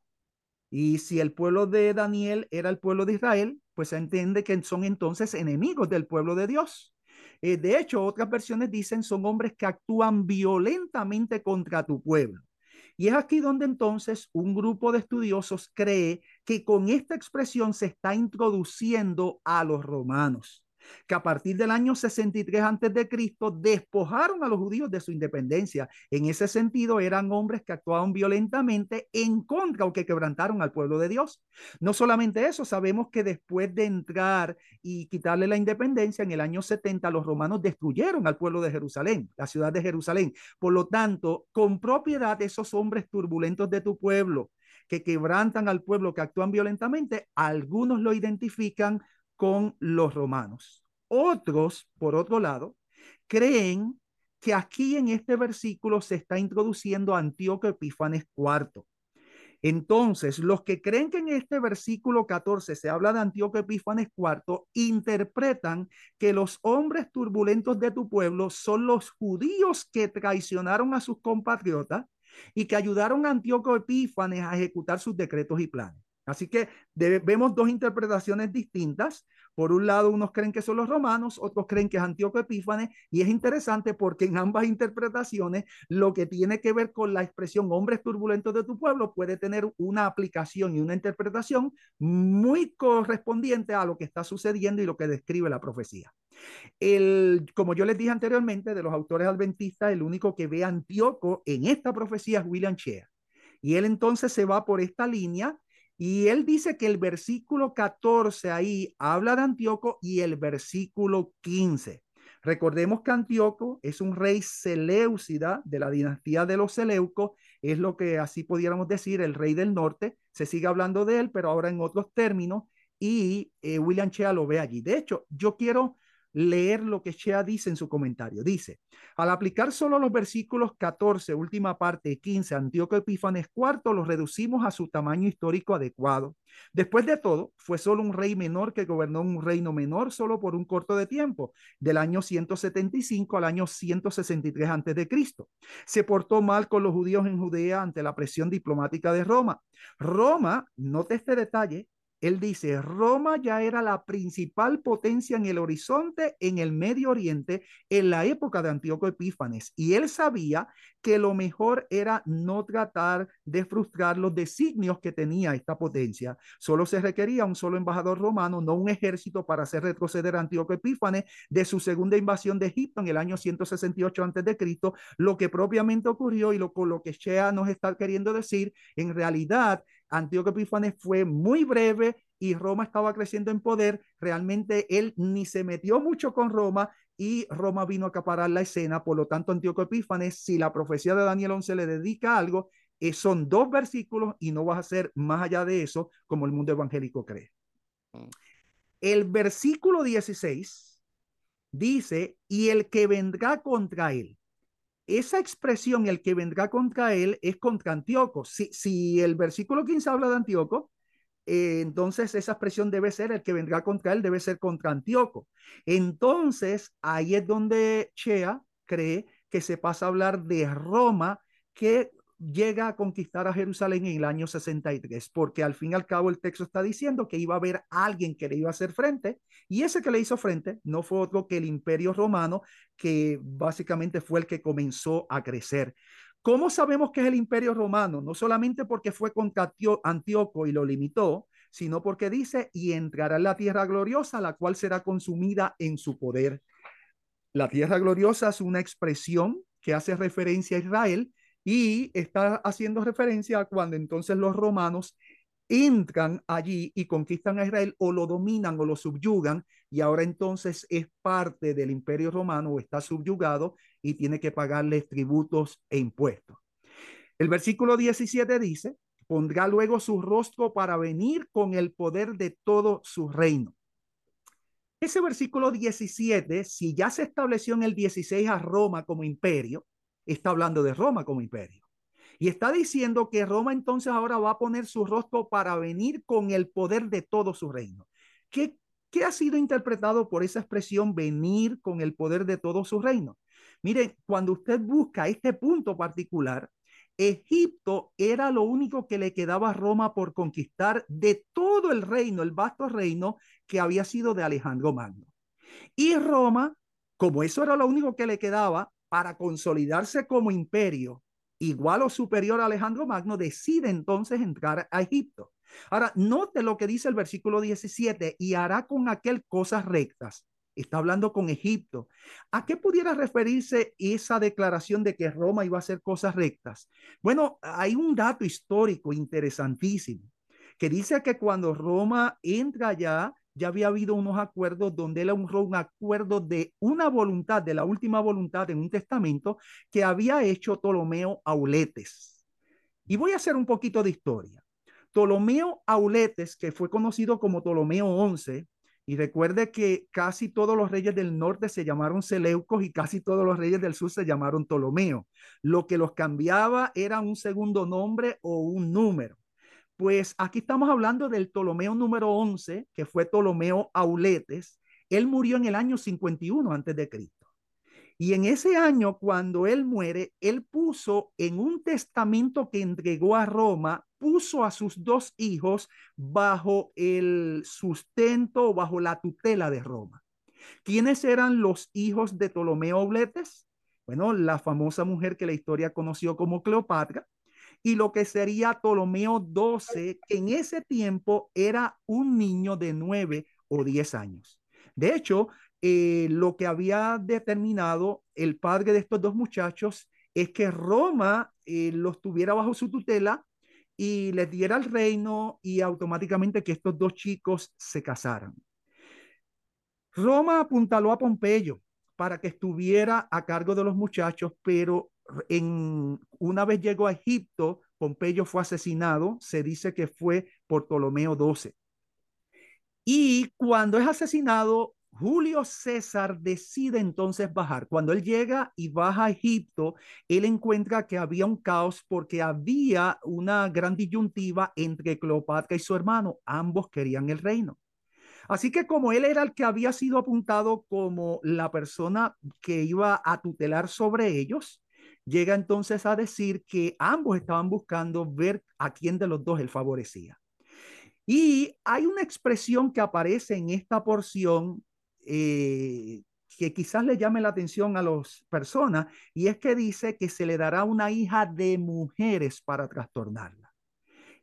Y si el pueblo de Daniel era el pueblo de Israel, pues se entiende que son entonces enemigos del pueblo de Dios. Eh, de hecho, otras versiones dicen son hombres que actúan violentamente contra tu pueblo. Y es aquí donde entonces un grupo de estudiosos cree que con esta expresión se está introduciendo a los romanos que a partir del año 63 antes de Cristo despojaron a los judíos de su independencia. En ese sentido, eran hombres que actuaban violentamente en contra o que quebrantaron al pueblo de Dios. No solamente eso, sabemos que después de entrar y quitarle la independencia en el año 70, los romanos destruyeron al pueblo de Jerusalén, la ciudad de Jerusalén. Por lo tanto, con propiedad esos hombres turbulentos de tu pueblo que quebrantan al pueblo, que actúan violentamente, algunos lo identifican con los romanos. Otros, por otro lado, creen que aquí en este versículo se está introduciendo Antíoco Epífanes IV. Entonces, los que creen que en este versículo 14 se habla de Antíoco Epífanes IV, interpretan que los hombres turbulentos de tu pueblo son los judíos que traicionaron a sus compatriotas y que ayudaron a Antíoco Epífanes a ejecutar sus decretos y planes. Así que vemos dos interpretaciones distintas. Por un lado, unos creen que son los romanos, otros creen que es Antíoco Epífanes, y es interesante porque en ambas interpretaciones lo que tiene que ver con la expresión hombres turbulentos de tu pueblo puede tener una aplicación y una interpretación muy correspondiente a lo que está sucediendo y lo que describe la profecía. El, como yo les dije anteriormente, de los autores adventistas, el único que ve a Antíoco en esta profecía es William Shea. Y él entonces se va por esta línea y él dice que el versículo 14 ahí habla de Antíoco y el versículo 15. Recordemos que Antíoco es un rey seleucida de la dinastía de los Seleucos, es lo que así pudiéramos decir, el rey del norte. Se sigue hablando de él, pero ahora en otros términos, y eh, William Chea lo ve allí. De hecho, yo quiero leer lo que Shea dice en su comentario. Dice, al aplicar solo los versículos 14, última parte, 15, Antíoco Epífanes IV, los reducimos a su tamaño histórico adecuado. Después de todo, fue solo un rey menor que gobernó un reino menor solo por un corto de tiempo, del año 175 al año 163 antes de Cristo. Se portó mal con los judíos en Judea ante la presión diplomática de Roma. Roma, note este detalle, él dice, Roma ya era la principal potencia en el horizonte en el Medio Oriente en la época de Antíoco Epífanes y él sabía que lo mejor era no tratar de frustrar los designios que tenía esta potencia. Solo se requería un solo embajador romano, no un ejército para hacer retroceder a Antíoco Epífanes de su segunda invasión de Egipto en el año 168 a.C., lo que propiamente ocurrió y lo, con lo que Shea nos está queriendo decir, en realidad Antíoco Epífanes fue muy breve y Roma estaba creciendo en poder. Realmente él ni se metió mucho con Roma y Roma vino a acaparar la escena. Por lo tanto, Antíoco Epífanes, si la profecía de Daniel 11 le dedica algo, eh, son dos versículos y no vas a ser más allá de eso como el mundo evangélico cree. El versículo 16 dice, y el que vendrá contra él esa expresión, el que vendrá contra él, es contra Antíoco. Si, si el versículo 15 habla de Antíoco, eh, entonces esa expresión debe ser el que vendrá contra él, debe ser contra Antíoco. Entonces, ahí es donde Chea cree que se pasa a hablar de Roma, que llega a conquistar a Jerusalén en el año 63, porque al fin y al cabo el texto está diciendo que iba a haber alguien que le iba a hacer frente, y ese que le hizo frente no fue otro que el imperio romano, que básicamente fue el que comenzó a crecer. ¿Cómo sabemos que es el imperio romano? No solamente porque fue contra Antíoco y lo limitó, sino porque dice, y entrará en la tierra gloriosa, la cual será consumida en su poder. La tierra gloriosa es una expresión que hace referencia a Israel, y está haciendo referencia a cuando entonces los romanos entran allí y conquistan a Israel o lo dominan o lo subyugan y ahora entonces es parte del imperio romano o está subyugado y tiene que pagarles tributos e impuestos. El versículo 17 dice, pondrá luego su rostro para venir con el poder de todo su reino. Ese versículo 17, si ya se estableció en el 16 a Roma como imperio, está hablando de Roma como imperio. Y está diciendo que Roma entonces ahora va a poner su rostro para venir con el poder de todo su reino. ¿Qué, qué ha sido interpretado por esa expresión venir con el poder de todo su reino? Miren, cuando usted busca este punto particular, Egipto era lo único que le quedaba a Roma por conquistar de todo el reino, el vasto reino que había sido de Alejandro Magno. Y Roma, como eso era lo único que le quedaba para consolidarse como imperio igual o superior a Alejandro Magno, decide entonces entrar a Egipto. Ahora, note lo que dice el versículo 17, y hará con aquel cosas rectas está hablando con Egipto. ¿A qué pudiera referirse esa declaración de que Roma iba a hacer cosas rectas? Bueno, hay un dato histórico interesantísimo que dice que cuando Roma entra allá, ya había habido unos acuerdos donde él honró un acuerdo de una voluntad, de la última voluntad en un testamento que había hecho Ptolomeo Auletes. Y voy a hacer un poquito de historia. Ptolomeo Auletes, que fue conocido como Ptolomeo XI, y recuerde que casi todos los reyes del norte se llamaron Seleucos y casi todos los reyes del sur se llamaron Ptolomeo. Lo que los cambiaba era un segundo nombre o un número. Pues aquí estamos hablando del Ptolomeo número 11, que fue Ptolomeo Auletes. Él murió en el año 51 antes de Cristo. Y en ese año, cuando él muere, él puso en un testamento que entregó a Roma, puso a sus dos hijos bajo el sustento, bajo la tutela de Roma. ¿Quiénes eran los hijos de Ptolomeo Obletes? Bueno, la famosa mujer que la historia conoció como Cleopatra y lo que sería Ptolomeo XII, que en ese tiempo era un niño de nueve o diez años. De hecho, eh, lo que había determinado el padre de estos dos muchachos es que Roma eh, los tuviera bajo su tutela y les diera el reino y automáticamente que estos dos chicos se casaran. Roma apuntaló a Pompeyo para que estuviera a cargo de los muchachos, pero en, una vez llegó a Egipto, Pompeyo fue asesinado, se dice que fue por Ptolomeo XII. Y cuando es asesinado, Julio César decide entonces bajar. Cuando él llega y baja a Egipto, él encuentra que había un caos porque había una gran disyuntiva entre Cleopatra y su hermano. Ambos querían el reino. Así que como él era el que había sido apuntado como la persona que iba a tutelar sobre ellos, llega entonces a decir que ambos estaban buscando ver a quién de los dos él favorecía. Y hay una expresión que aparece en esta porción eh, que quizás le llame la atención a las personas, y es que dice que se le dará una hija de mujeres para trastornarla.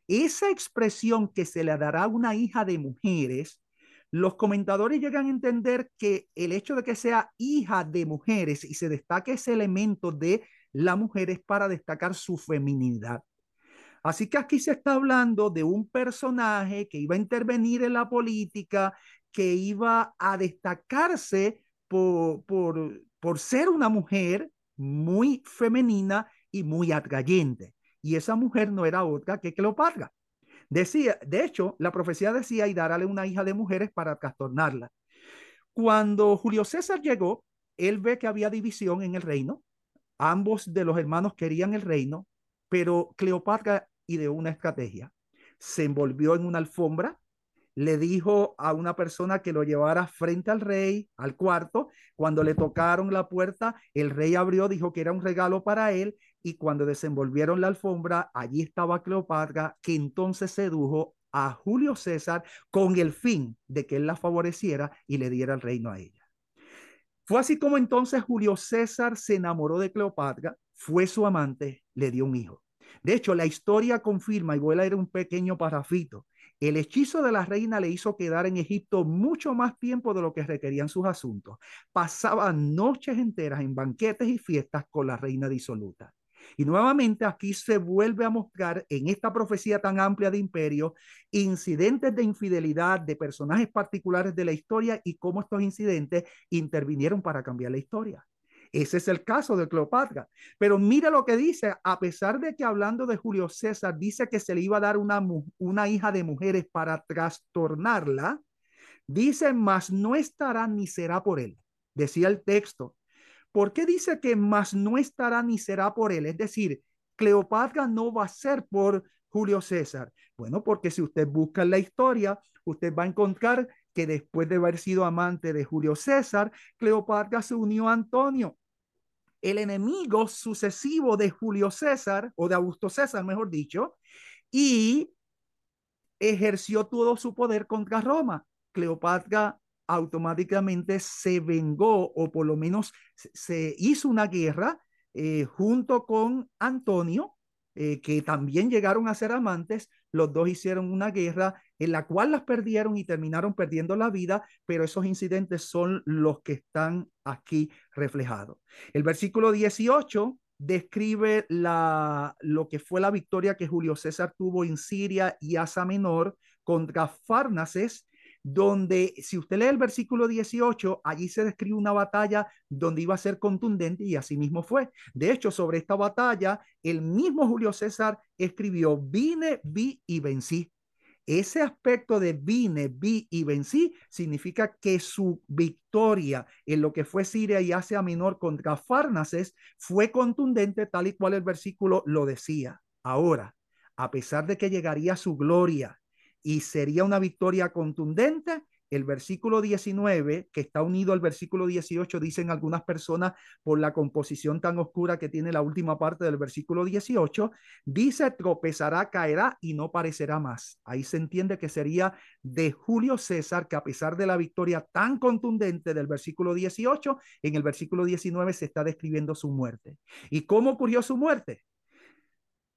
Esa expresión que se le dará una hija de mujeres, los comentadores llegan a entender que el hecho de que sea hija de mujeres y se destaque ese elemento de la mujer es para destacar su feminidad. Así que aquí se está hablando de un personaje que iba a intervenir en la política, que iba a destacarse por, por, por ser una mujer muy femenina y muy atrayente. Y esa mujer no era otra que Cleopatra. Decía, de hecho, la profecía decía y darle una hija de mujeres para trastornarla. Cuando Julio César llegó, él ve que había división en el reino. Ambos de los hermanos querían el reino, pero Cleopatra ideó una estrategia. Se envolvió en una alfombra le dijo a una persona que lo llevara frente al rey, al cuarto. Cuando le tocaron la puerta, el rey abrió, dijo que era un regalo para él y cuando desenvolvieron la alfombra, allí estaba Cleopatra, que entonces sedujo a Julio César con el fin de que él la favoreciera y le diera el reino a ella. Fue así como entonces Julio César se enamoró de Cleopatra, fue su amante, le dio un hijo. De hecho, la historia confirma, y voy a leer un pequeño parafito, el hechizo de la reina le hizo quedar en Egipto mucho más tiempo de lo que requerían sus asuntos. Pasaba noches enteras en banquetes y fiestas con la reina disoluta. Y nuevamente aquí se vuelve a mostrar en esta profecía tan amplia de imperio incidentes de infidelidad de personajes particulares de la historia y cómo estos incidentes intervinieron para cambiar la historia. Ese es el caso de Cleopatra. Pero mira lo que dice, a pesar de que hablando de Julio César dice que se le iba a dar una, una hija de mujeres para trastornarla, Dice, mas no estará ni será por él. Decía el texto. ¿Por qué dice que más no estará ni será por él? Es decir, Cleopatra no va a ser por Julio César. Bueno, porque si usted busca la historia, usted va a encontrar que después de haber sido amante de Julio César, Cleopatra se unió a Antonio. El enemigo sucesivo de Julio César, o de Augusto César, mejor dicho, y ejerció todo su poder contra Roma. Cleopatra automáticamente se vengó o por lo menos se hizo una guerra eh, junto con Antonio, eh, que también llegaron a ser amantes. Los dos hicieron una guerra en la cual las perdieron y terminaron perdiendo la vida, pero esos incidentes son los que están aquí reflejados. El versículo 18 describe la, lo que fue la victoria que Julio César tuvo en Siria y Asa Menor contra Farnaces donde si usted lee el versículo 18, allí se describe una batalla donde iba a ser contundente y así mismo fue. De hecho, sobre esta batalla, el mismo Julio César escribió, vine, vi y vencí. Ese aspecto de vine, vi y vencí significa que su victoria en lo que fue Siria y Asia Menor contra Farnaces fue contundente tal y cual el versículo lo decía. Ahora, a pesar de que llegaría su gloria, y sería una victoria contundente. El versículo 19, que está unido al versículo 18, dicen algunas personas por la composición tan oscura que tiene la última parte del versículo 18, dice tropezará, caerá y no parecerá más. Ahí se entiende que sería de Julio César, que a pesar de la victoria tan contundente del versículo 18, en el versículo 19 se está describiendo su muerte. ¿Y cómo ocurrió su muerte?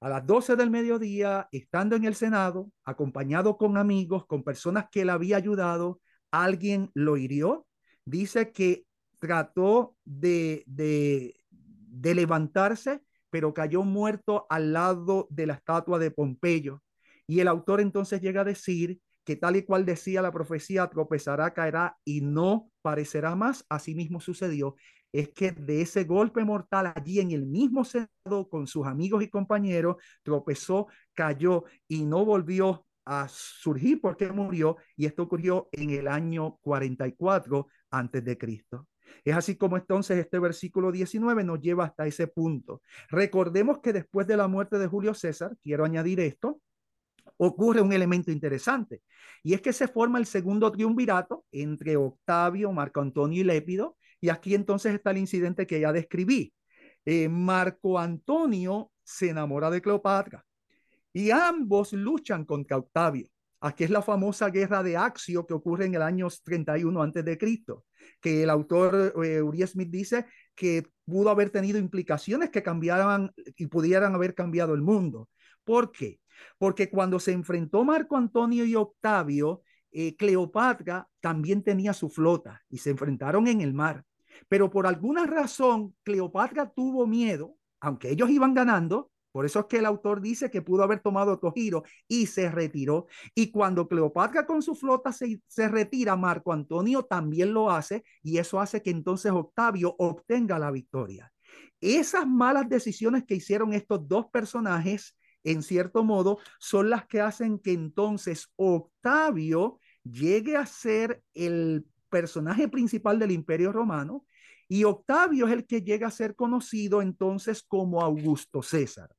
A las 12 del mediodía, estando en el Senado, acompañado con amigos, con personas que le había ayudado, alguien lo hirió. Dice que trató de, de, de levantarse, pero cayó muerto al lado de la estatua de Pompeyo. Y el autor entonces llega a decir que tal y cual decía la profecía, tropezará, caerá y no parecerá más. Así mismo sucedió es que de ese golpe mortal allí en el mismo Senado con sus amigos y compañeros, tropezó, cayó y no volvió a surgir porque murió y esto ocurrió en el año 44 antes de Cristo. Es así como entonces este versículo 19 nos lleva hasta ese punto. Recordemos que después de la muerte de Julio César, quiero añadir esto, ocurre un elemento interesante y es que se forma el segundo triunvirato entre Octavio, Marco Antonio y Lépido y aquí entonces está el incidente que ya describí. Eh, Marco Antonio se enamora de Cleopatra y ambos luchan contra Octavio. Aquí es la famosa guerra de Axio que ocurre en el año 31 antes de Cristo, que el autor eh, Uri Smith dice que pudo haber tenido implicaciones que cambiaran y pudieran haber cambiado el mundo. ¿Por qué? Porque cuando se enfrentó Marco Antonio y Octavio, eh, Cleopatra también tenía su flota y se enfrentaron en el mar. Pero por alguna razón, Cleopatra tuvo miedo, aunque ellos iban ganando, por eso es que el autor dice que pudo haber tomado otro giro y se retiró. Y cuando Cleopatra con su flota se, se, retira, Marco Antonio también lo hace y eso hace que entonces Octavio obtenga la victoria. Esas malas decisiones que hicieron estos dos personajes, en cierto modo, son las que hacen que entonces Octavio llegue a ser el personaje principal del imperio romano y Octavio es el que llega a ser conocido entonces como Augusto César.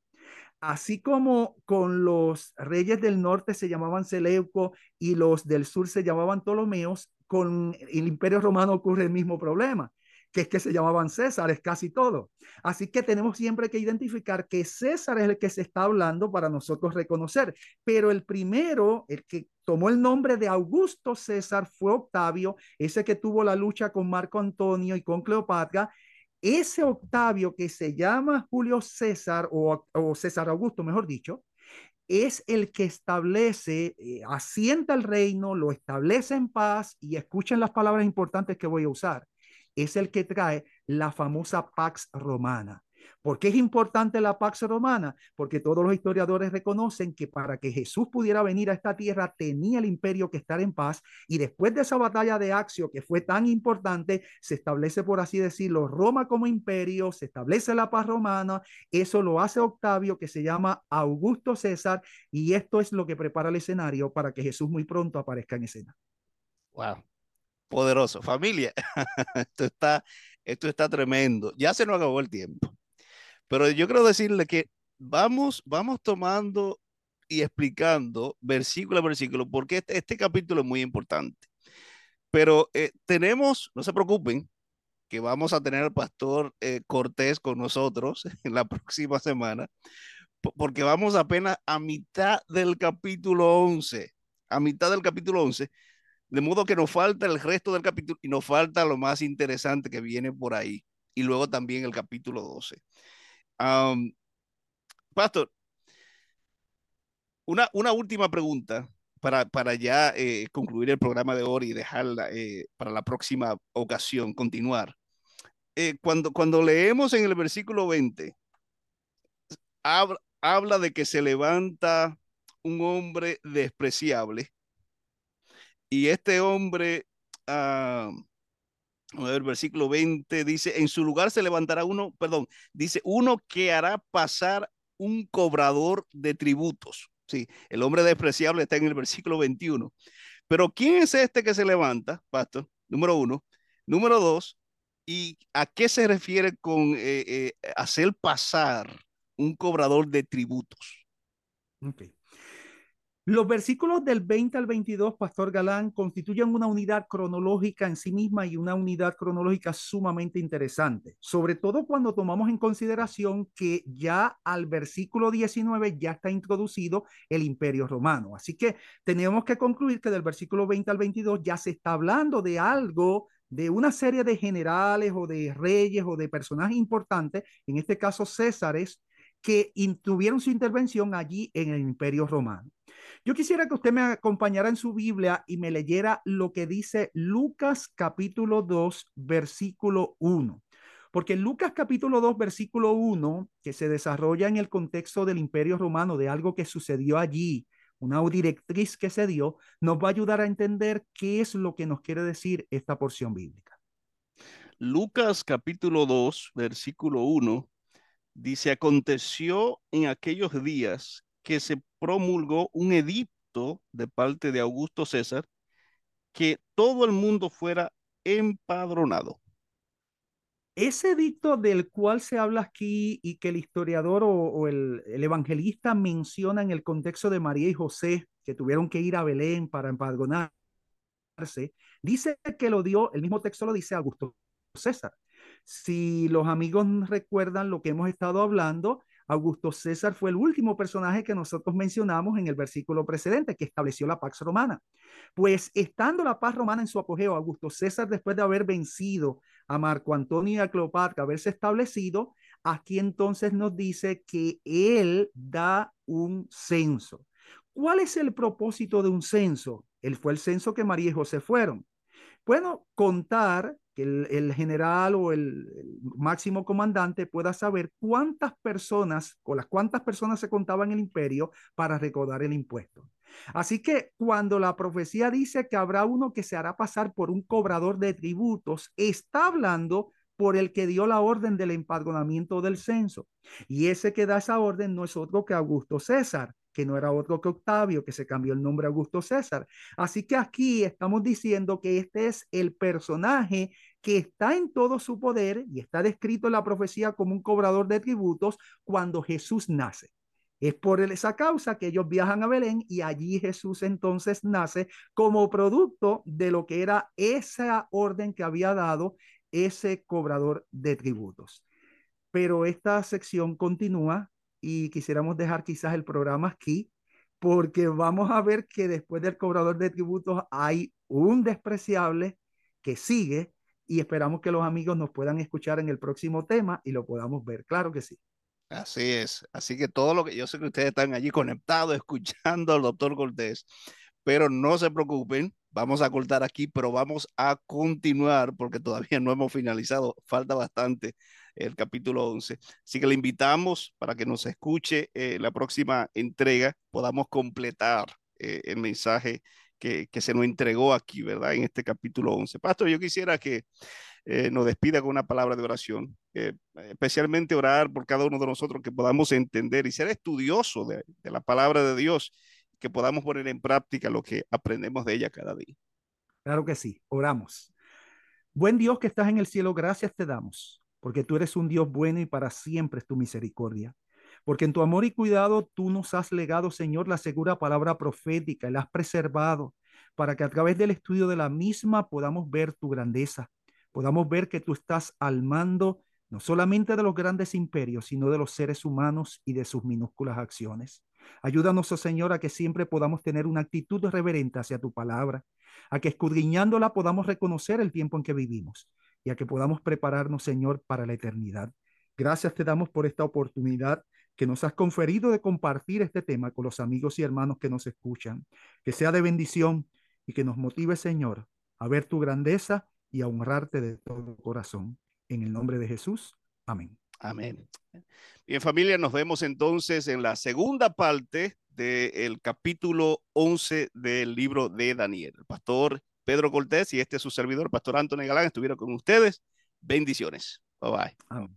Así como con los reyes del norte se llamaban Seleuco y los del sur se llamaban Ptolomeos, con el imperio romano ocurre el mismo problema que es que se llamaban Césares casi todo. Así que tenemos siempre que identificar que César es el que se está hablando para nosotros reconocer, pero el primero, el que tomó el nombre de Augusto César fue Octavio, ese que tuvo la lucha con Marco Antonio y con Cleopatra. Ese Octavio que se llama Julio César o, César Augusto, mejor dicho, es el que establece, eh, asienta el reino, lo establece en paz y escuchen las palabras importantes que voy a usar es el que trae la famosa Pax Romana. ¿Por qué es importante la Pax Romana? Porque todos los historiadores reconocen que para que Jesús pudiera venir a esta tierra tenía el imperio que estar en paz y después de esa batalla de Axio que fue tan importante, se establece, por así decirlo, Roma como imperio, se establece la paz romana, eso lo hace Octavio que se llama Augusto César y esto es lo que prepara el escenario para que Jesús muy pronto aparezca en escena. Wow, poderoso. Familia, *laughs* esto está, esto está tremendo. Ya se nos acabó el tiempo. Pero yo quiero decirle que vamos, vamos tomando y explicando versículo a versículo, porque este, este capítulo es muy importante. Pero eh, tenemos, no se preocupen, que vamos a tener al pastor eh, Cortés con nosotros *laughs* en la próxima semana, porque vamos apenas a mitad del capítulo 11, a mitad del capítulo 11, de modo que nos falta el resto del capítulo y nos falta lo más interesante que viene por ahí, y luego también el capítulo 12. pastor, una, una última pregunta para, para ya eh, concluir el programa de hoy y dejarla eh, para la próxima ocasión, continuar. Eh, cuando, cuando leemos en el versículo 20, habla, habla de que se levanta un hombre despreciable y este hombre, uh, a ver, versículo 20 dice, en su lugar se levantará uno, perdón, dice, uno que hará pasar un cobrador de tributos. Sí, el hombre despreciable está en el versículo 21. Pero ¿quién es este que se levanta, pastor? Número uno. Número dos, ¿y a qué se refiere con eh, eh, hacer pasar un cobrador de tributos? Okay. Los versículos del 20 al 22, Pastor Galán, constituyen una unidad cronológica en sí misma y una unidad cronológica sumamente interesante, sobre todo cuando tomamos en consideración que ya al versículo 19 ya está introducido el imperio romano. Así que tenemos que concluir que del versículo 20 al 22 ya se está hablando de algo de una serie de generales o de reyes o de personajes importantes, en este caso Césares, que tuvieron su intervención allí en el imperio romano. Yo quisiera que usted me acompañara en su Biblia y me leyera lo que dice Lucas capítulo 2, versículo 1. Porque Lucas capítulo 2, versículo 1, que se desarrolla en el contexto del imperio romano, de algo que sucedió allí, una directriz que se dio, nos va a ayudar a entender qué es lo que nos quiere decir esta porción bíblica. Lucas capítulo 2, versículo 1, dice, aconteció en aquellos días que se promulgó un edicto de parte de Augusto César que todo el mundo fuera empadronado. Ese edicto del cual se habla aquí y que el historiador o, el, el, evangelista menciona en el contexto de María y José, que tuvieron que ir a Belén para empadronarse, dice que lo dio, el mismo texto lo dice Augusto César. Si los amigos recuerdan lo que hemos estado hablando, Augusto César fue el último personaje que nosotros mencionamos en el versículo precedente que estableció la Pax Romana. Pues estando la paz romana en su apogeo, Augusto César, después de haber vencido a Marco Antonio y a Cleopatra, haberse establecido, aquí entonces nos dice que él da un censo. ¿Cuál es el propósito de un censo? Él fue el censo que María y José fueron. Bueno, contar que el, general o el, máximo comandante pueda saber cuántas personas o las cuántas personas se contaban en el imperio para recordar el impuesto. Así que cuando la profecía dice que habrá uno que se hará pasar por un cobrador de tributos, está hablando por el que dio la orden del empadronamiento del censo. Y ese que da esa orden no es otro que Augusto César que no era otro que Octavio, que se cambió el nombre a Augusto César. Así que aquí estamos diciendo que este es el personaje que está en todo su poder y está descrito en la profecía como un cobrador de tributos cuando Jesús nace. Es por esa causa que ellos viajan a Belén y allí Jesús entonces nace como producto de lo que era esa orden que había dado ese cobrador de tributos. Pero esta sección continúa y quisiéramos dejar quizás el programa aquí porque vamos a ver que después del cobrador de tributos hay un despreciable que sigue y esperamos que los amigos nos puedan escuchar en el próximo tema y lo podamos ver. Claro que sí. Así es. Así que todo lo que yo sé que ustedes están allí conectados, *laughs* escuchando al doctor Cortés, pero no se preocupen, vamos a cortar aquí, pero vamos a continuar porque todavía no hemos finalizado, falta bastante el capítulo 11. Así que le invitamos para que nos escuche eh, la próxima entrega, podamos completar eh, el mensaje que, que, se nos entregó aquí, ¿verdad? En este capítulo 11. Pastor, yo quisiera que eh, nos despida con una palabra de oración, especialmente orar por cada uno de nosotros que podamos entender y ser estudioso de, de la palabra de Dios, que podamos poner en práctica lo que aprendemos de ella cada día. Claro que sí, oramos. Buen Dios que estás en el cielo, gracias te damos, porque tú eres un Dios bueno y para siempre es tu misericordia. Porque en tu amor y cuidado tú nos has legado, Señor, la segura palabra profética y la has preservado para que a través del estudio de la misma podamos ver tu grandeza, podamos ver que tú estás al mando no solamente de los grandes imperios, sino de los seres humanos y de sus minúsculas acciones. Ayúdanos, oh Señor, a que siempre podamos tener una actitud reverente hacia tu palabra, a que escudriñándola podamos reconocer el tiempo en que vivimos y a que podamos prepararnos, Señor, para la eternidad. Gracias te damos por esta oportunidad que nos has conferido de compartir este tema con los amigos y hermanos que nos escuchan. Que sea de bendición y que nos motive, Señor, a ver tu grandeza y a honrarte de todo corazón. En el nombre de Jesús. Amén. Amén. Bien, familia, nos vemos entonces en la segunda parte del capítulo 11 del libro de Daniel. El pastor Pedro Cortés y este es su servidor, pastor Antonio Galán, estuvieron con ustedes. Bendiciones. Bye bye.